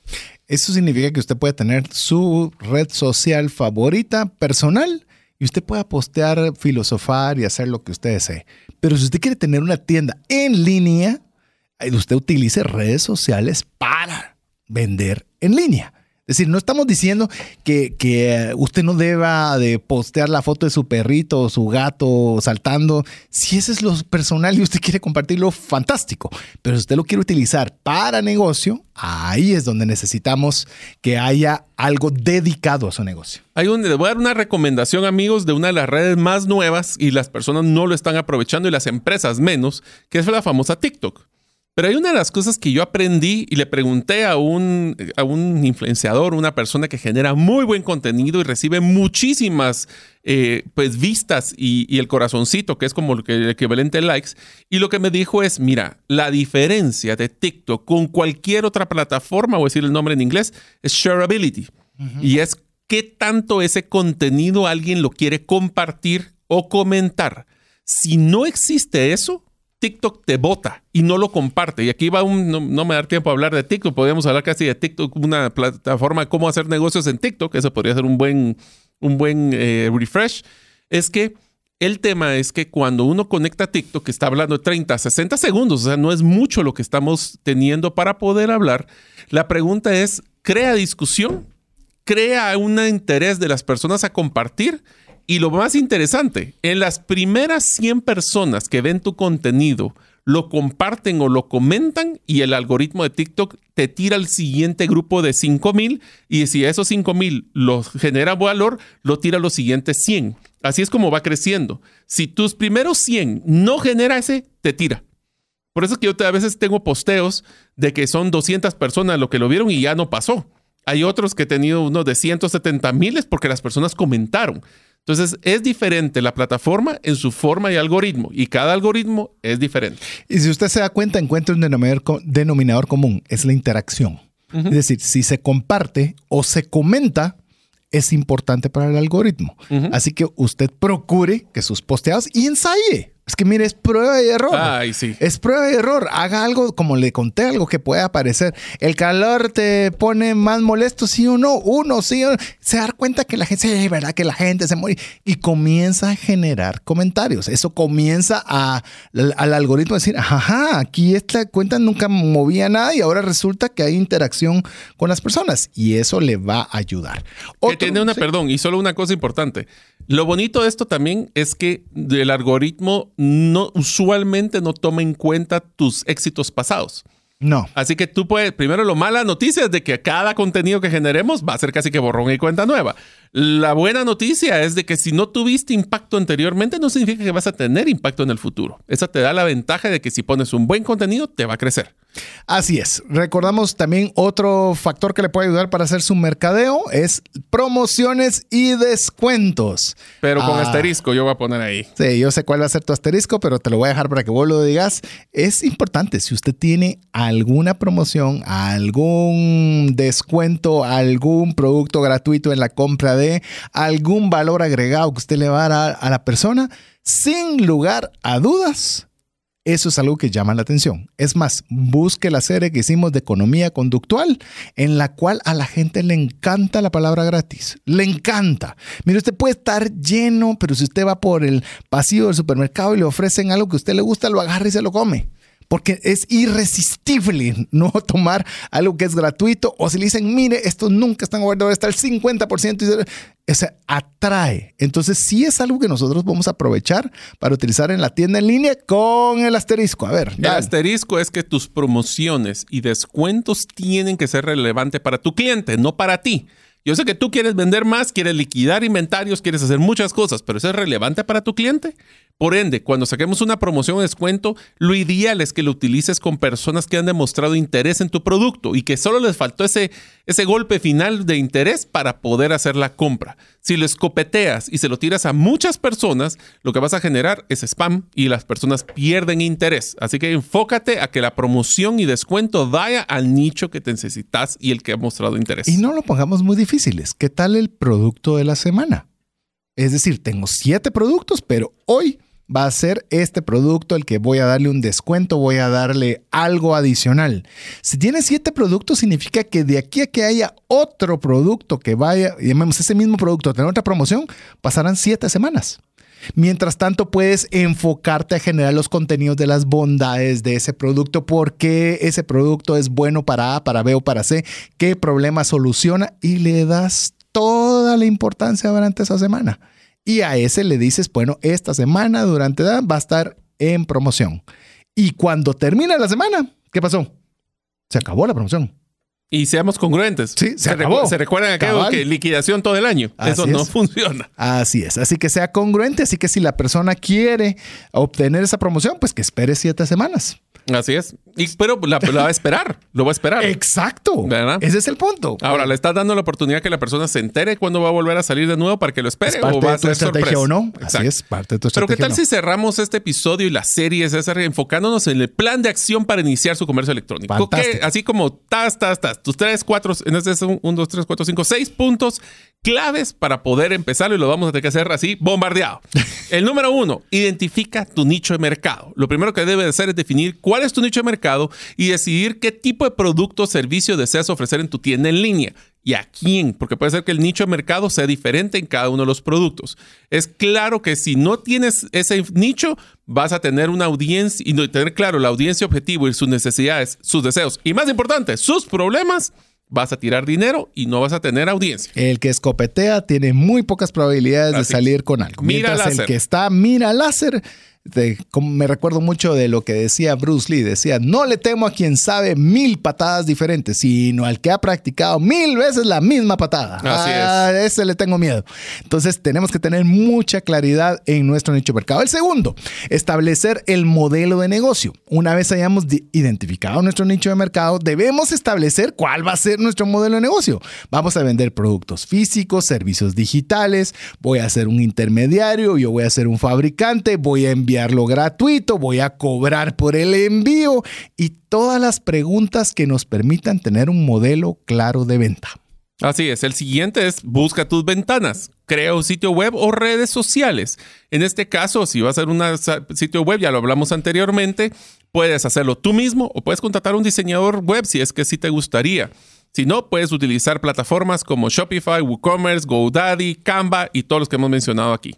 Eso significa que usted puede tener su red social favorita personal y usted puede postear, filosofar y hacer lo que usted desee. Pero si usted quiere tener una tienda en línea, usted utilice redes sociales para vender en línea. Es decir, no estamos diciendo que, que, usted no deba de postear la foto de su perrito o su gato saltando. Si ese es lo personal y usted quiere compartirlo, fantástico. Pero si usted lo quiere utilizar para negocio, ahí es donde necesitamos que haya algo dedicado a su negocio. Hay un, le voy a dar una recomendación, amigos, de una de las redes más nuevas y las personas no lo están aprovechando y las empresas menos, que es la famosa TikTok. Pero hay una de las cosas que yo aprendí y le pregunté a un, a un influenciador, una persona que genera muy buen contenido y recibe muchísimas eh, pues, vistas y, el corazoncito, que es como el equivalente a likes. Y lo que me dijo es, mira, la diferencia de TikTok con cualquier otra plataforma, voy a decir el nombre en inglés, es shareability. Y es qué tanto ese contenido alguien lo quiere compartir o comentar. Si no existe eso, TikTok te vota y no lo comparte. Y aquí va un, no, me da tiempo a hablar de TikTok, podríamos hablar casi de TikTok, una plataforma de cómo hacer negocios en TikTok, eso podría ser un buen, un buen eh, refresh. Es que el tema es que cuando uno conecta a TikTok, que está hablando de 30, 60 segundos, o sea, no es mucho lo que estamos teniendo para poder hablar, la pregunta es, ¿crea discusión? ¿Crea un interés de las personas a compartir? Y lo más interesante, en las primeras 100 personas que ven tu contenido, lo comparten o lo comentan y el algoritmo de TikTok te tira al siguiente grupo de 5000 y si esos 5000 los genera valor, lo tira a los siguientes 100. Así es como va creciendo. Si tus primeros 100 no genera ese, te tira. Por eso es que yo a veces tengo posteos de que son 200 personas lo que lo vieron y ya no pasó. Hay otros que he tenido uno de 170 miles porque las personas comentaron. Entonces, es diferente la plataforma en su forma y algoritmo, y cada algoritmo es diferente. Y si usted se da cuenta, encuentra un denominador, común, es la interacción. Es decir, si se comparte o se comenta, es importante para el algoritmo. Así que usted procure que sus posteados y ensaye. Es que mire, es prueba y error. Ay, sí. Es prueba y error. Haga algo como le conté, algo que pueda aparecer. El calor te pone más molesto, sí o no. Uno, sí o no. Se da cuenta que la gente, sí, verdad que la gente se muere. Y comienza a generar comentarios. Eso comienza a, al algoritmo a decir, ajá, aquí esta cuenta nunca movía nada y ahora resulta que hay interacción con las personas. Y eso le va a ayudar. que tiene una, perdón, y solo una cosa importante. Lo bonito de esto también es que el algoritmo no, usualmente no toma en cuenta tus éxitos pasados. No. Así que tú puedes, primero lo mala noticia es de que cada contenido que generemos va a ser casi que borrón y cuenta nueva. La buena noticia es de que si no tuviste impacto anteriormente, no significa que vas a tener impacto en el futuro. Esa te da la ventaja de que si pones un buen contenido, te va a crecer. Así es. Recordamos también otro factor que le puede ayudar para hacer su mercadeo es promociones y descuentos. Pero con ah. asterisco, yo voy a poner ahí. Sí, yo sé cuál va a ser tu asterisco, pero te lo voy a dejar para que vos lo digas. Es importante, si usted tiene alguna promoción, algún descuento, algún producto gratuito en la compra de algún valor agregado que usted le va a dar a la persona, sin lugar a dudas, eso es algo que llama la atención. Es más, busque la serie que hicimos de economía conductual, en la cual a la gente le encanta la palabra gratis. Le encanta. Mire, usted puede estar lleno, pero si usted va por el pasillo del supermercado y le ofrecen algo que a usted le gusta, lo agarra y se lo come porque es irresistible no tomar algo que es gratuito o si le dicen, mire, esto nunca está en ahora está el 50% y se atrae. Entonces sí es algo que nosotros vamos a aprovechar para utilizar en la tienda en línea con el asterisco. A ver. El asterisco es que tus promociones y descuentos tienen que ser relevantes para tu cliente, no para ti. Yo sé que tú quieres vender más, quieres liquidar inventarios, quieres hacer muchas cosas, pero ¿eso es relevante para tu cliente? Por ende, cuando saquemos una promoción o descuento, lo ideal es que lo utilices con personas que han demostrado interés en tu producto y que solo les faltó ese, ese golpe final de interés para poder hacer la compra. Si lo escopeteas y se lo tiras a muchas personas, lo que vas a generar es spam y las personas pierden interés. Así que enfócate a que la promoción y descuento vaya al nicho que te necesitas y el que ha mostrado interés. Y no lo pongamos muy difíciles. ¿Qué tal el producto de la semana? Es decir, tengo siete productos, pero hoy va a ser este producto el que voy a darle un descuento, voy a darle algo adicional. Si tiene siete productos, significa que de aquí a que haya otro producto que vaya, llamemos ese mismo producto, tener otra promoción, pasarán siete semanas. Mientras tanto, puedes enfocarte a generar los contenidos de las bondades de ese producto, por qué ese producto es bueno para A, para B o para C, qué problema soluciona y le das toda la importancia durante esa semana. Y a ese le dices, bueno, esta semana durante va a estar en promoción. Y cuando termina la semana, ¿qué pasó? Se acabó la promoción. Y seamos congruentes. Sí, se, acabó. se recuerdan aquello que liquidación todo el año. Eso no funciona. Así es. Así que sea congruente. Así que si la persona quiere obtener esa promoción, pues que espere siete semanas. Así es. Y, pero la, va a esperar, lo va a esperar. Exacto. Ese es el punto. Ahora, le estás dando la oportunidad que la persona se entere cuando va a volver a salir de nuevo para que lo espere o va a ser sorpresa. o no. Así es, parte de tu Pero ¿qué tal si cerramos este episodio y la serie, César, enfocándonos en el plan de acción para iniciar su comercio electrónico? así como tas, tas, tas, tus tres, cuatro, en este es un, un, dos, tres, cuatro, cinco, seis puntos claves para poder empezar y lo vamos a tener que hacer así, bombardeado. El número uno, identifica tu nicho de mercado. Lo primero que debe hacer es definir cuál es tu nicho de mercado y decidir qué tipo de producto o servicio deseas ofrecer en tu tienda en línea y a quién, porque puede ser que el nicho de mercado sea diferente en cada uno de los productos. Es claro que si no tienes ese nicho, vas a tener una audiencia y tener claro la audiencia objetivo y sus necesidades, sus deseos y más importante, sus problemas vas a tirar dinero y no vas a tener audiencia. El que escopetea tiene muy pocas probabilidades de salir con algo. Mira Mientras el que está mira láser me recuerdo mucho de lo que decía Bruce Lee, decía, no le temo a quien sabe mil patadas diferentes, sino al que ha practicado mil veces la misma patada. Así a ese le tengo miedo. Entonces tenemos que tener mucha claridad en nuestro nicho de mercado. El segundo, establecer el modelo de negocio. Una vez hayamos identificado nuestro nicho de mercado, debemos establecer cuál va a ser nuestro modelo de negocio. Vamos a vender productos físicos, servicios digitales, voy a ser un intermediario, yo voy a ser un fabricante, voy a enviar enviarlo gratuito, voy a cobrar por el envío y todas las preguntas que nos permitan tener un modelo claro de venta. Así es, el siguiente es busca tus ventanas, crea un sitio web o redes sociales. En este caso, si vas a hacer un sitio web, ya lo hablamos anteriormente, puedes hacerlo tú mismo o puedes contratar a un diseñador web si es que sí te gustaría. Si no, puedes utilizar plataformas como Shopify, WooCommerce, GoDaddy, Canva y todos los que hemos mencionado aquí.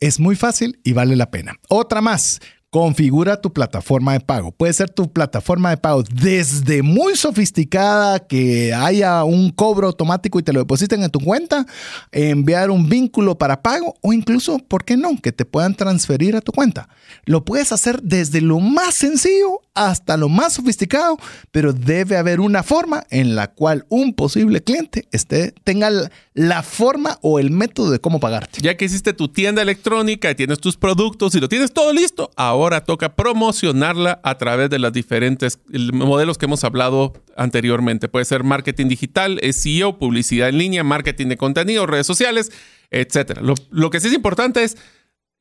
Es muy fácil y vale la pena. Otra más. Configura tu plataforma de pago. Puede ser tu plataforma de pago desde muy sofisticada, que haya un cobro automático y te lo depositen en tu cuenta, enviar un vínculo para pago o incluso, ¿por qué no? Que te puedan transferir a tu cuenta. Lo puedes hacer desde lo más sencillo hasta lo más sofisticado, pero debe haber una forma en la cual un posible cliente esté, tenga la forma o el método de cómo pagarte. Ya que hiciste tu tienda electrónica y tienes tus productos y lo tienes todo listo, ahora toca promocionarla a través de los diferentes modelos que hemos hablado anteriormente. Puede ser marketing digital, SEO, publicidad en línea, marketing de contenido, redes sociales, etc. Lo, que sí es importante es,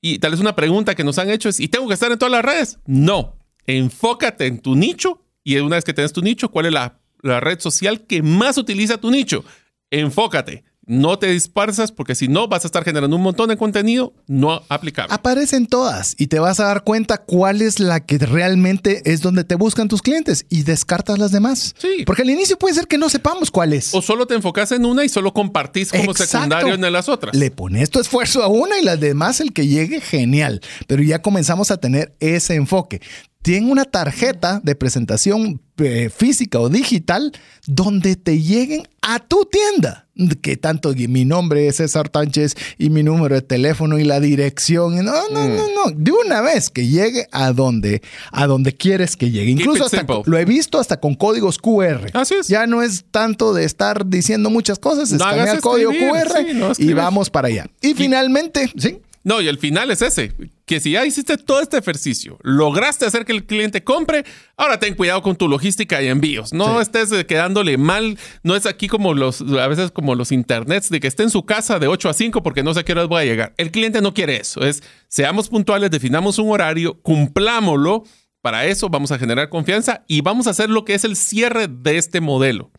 y tal vez una pregunta que nos han hecho es, ¿y tengo que estar en todas las redes? No, enfócate en tu nicho y una vez que tengas tu nicho, ¿cuál es la red social que más utiliza tu nicho? Enfócate no te dispersas porque si no vas a estar generando un montón de contenido no aplicable. Aparecen todas y te vas a dar cuenta cuál es la que realmente es donde te buscan tus clientes y descartas las demás. Sí. Porque al inicio puede ser que no sepamos cuál es. O solo te enfocas en una y solo compartís como secundario en las otras. Le pones tu esfuerzo a una y las demás el que llegue genial. Pero ya comenzamos a tener ese enfoque tiene una tarjeta de presentación eh, física o digital donde te lleguen a tu tienda. Que tanto mi nombre es César Tánchez y mi número de teléfono y la dirección. No, no, no, mm. no. De una vez que llegue a donde, a donde quieres que llegue. Incluso hasta lo he visto hasta con códigos QR. Así es. Ya no es tanto de estar diciendo muchas cosas, escanea el código QR y vamos para allá. Y, y finalmente, sí. No, y el final es ese, que si ya hiciste todo este ejercicio, lograste hacer que el cliente compre, ahora ten cuidado con tu logística y envíos. No estés eh, quedándole mal, no es aquí como los, a veces como los internets, de que esté en su casa de 8 a 5 porque no sé a qué hora voy a llegar. El cliente no quiere eso, es seamos puntuales, definamos un horario, cumplámoslo. Para eso vamos a generar confianza y vamos a hacer lo que es el cierre de este modelo.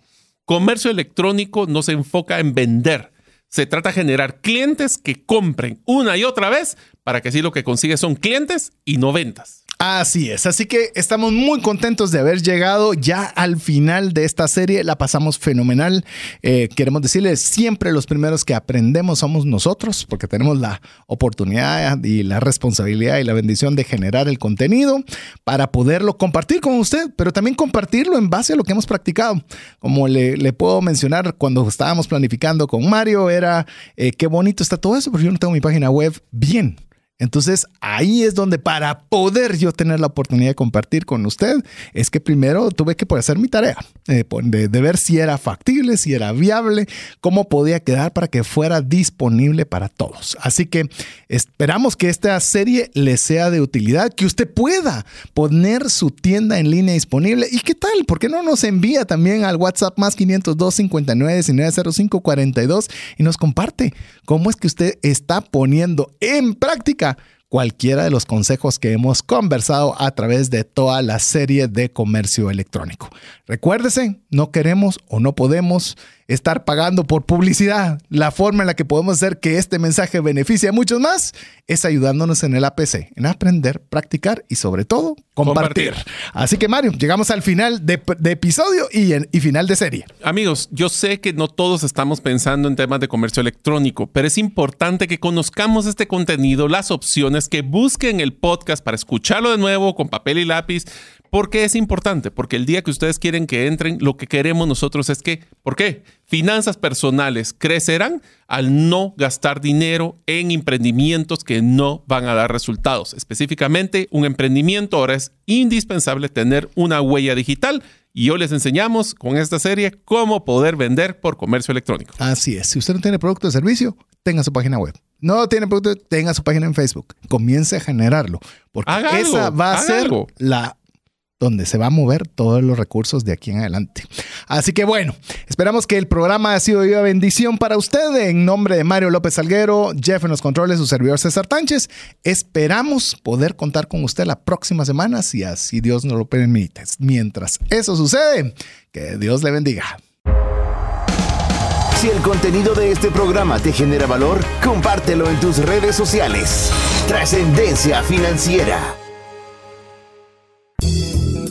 Comercio electrónico no se enfoca en vender se trata de generar clientes que compren una y otra vez para que así lo que consigue son clientes y no ventas. Así es, así que estamos muy contentos de haber llegado ya al final de esta serie, la pasamos fenomenal. Eh, queremos decirles, siempre los primeros que aprendemos somos nosotros, porque tenemos la oportunidad y la responsabilidad y la bendición de generar el contenido para poderlo compartir con usted, pero también compartirlo en base a lo que hemos practicado. Como le, puedo mencionar, cuando estábamos planificando con Mario, era eh, qué bonito está todo eso, pero yo no tengo mi página web bien. Entonces ahí es donde para poder yo tener la oportunidad de compartir con usted, es que primero tuve que hacer mi tarea, eh, de, ver si era factible, si era viable, cómo podía quedar para que fuera disponible para todos. Así que esperamos que esta serie le sea de utilidad, que usted pueda poner su tienda en línea disponible. ¿Y qué tal? ¿Por qué no nos envía también al WhatsApp más 502 59 19 05 42 y nos comparte cómo es que usted está poniendo en práctica cualquiera de los consejos que hemos conversado a través de toda la serie de comercio electrónico. Recuérdese, no queremos o no podemos estar pagando por publicidad. La forma en la que podemos hacer que este mensaje beneficie a muchos más es ayudándonos en el APC, en aprender, practicar y sobre todo compartir. Así que Mario, llegamos al final de, episodio y, y final de serie. Amigos, yo sé que no todos estamos pensando en temas de comercio electrónico, pero es importante que conozcamos este contenido, las opciones, que busquen el podcast para escucharlo de nuevo con papel y lápiz ¿Por qué es importante? Porque el día que ustedes quieren que entren, lo que queremos nosotros es que, ¿por qué? Finanzas personales crecerán al no gastar dinero en emprendimientos que no van a dar resultados. Específicamente, un emprendimiento ahora es indispensable tener una huella digital y hoy les enseñamos con esta serie cómo poder vender por comercio electrónico. Así es. Si usted no tiene producto o servicio, tenga su página web. No tiene producto, tenga su página en Facebook. Comience a generarlo. Porque esa va a ser la donde se va a mover todos los recursos de aquí en adelante. Así que bueno, esperamos que el programa haya sido de bendición para usted. En nombre de Mario López Salguero, Jeff en los controles, su servidor César Tánchez, esperamos poder contar con usted la próxima semana, si así Dios nos lo permite. Mientras eso sucede, que Dios le bendiga. Si el contenido de este programa te genera valor, compártelo en tus redes sociales. Trascendencia financiera.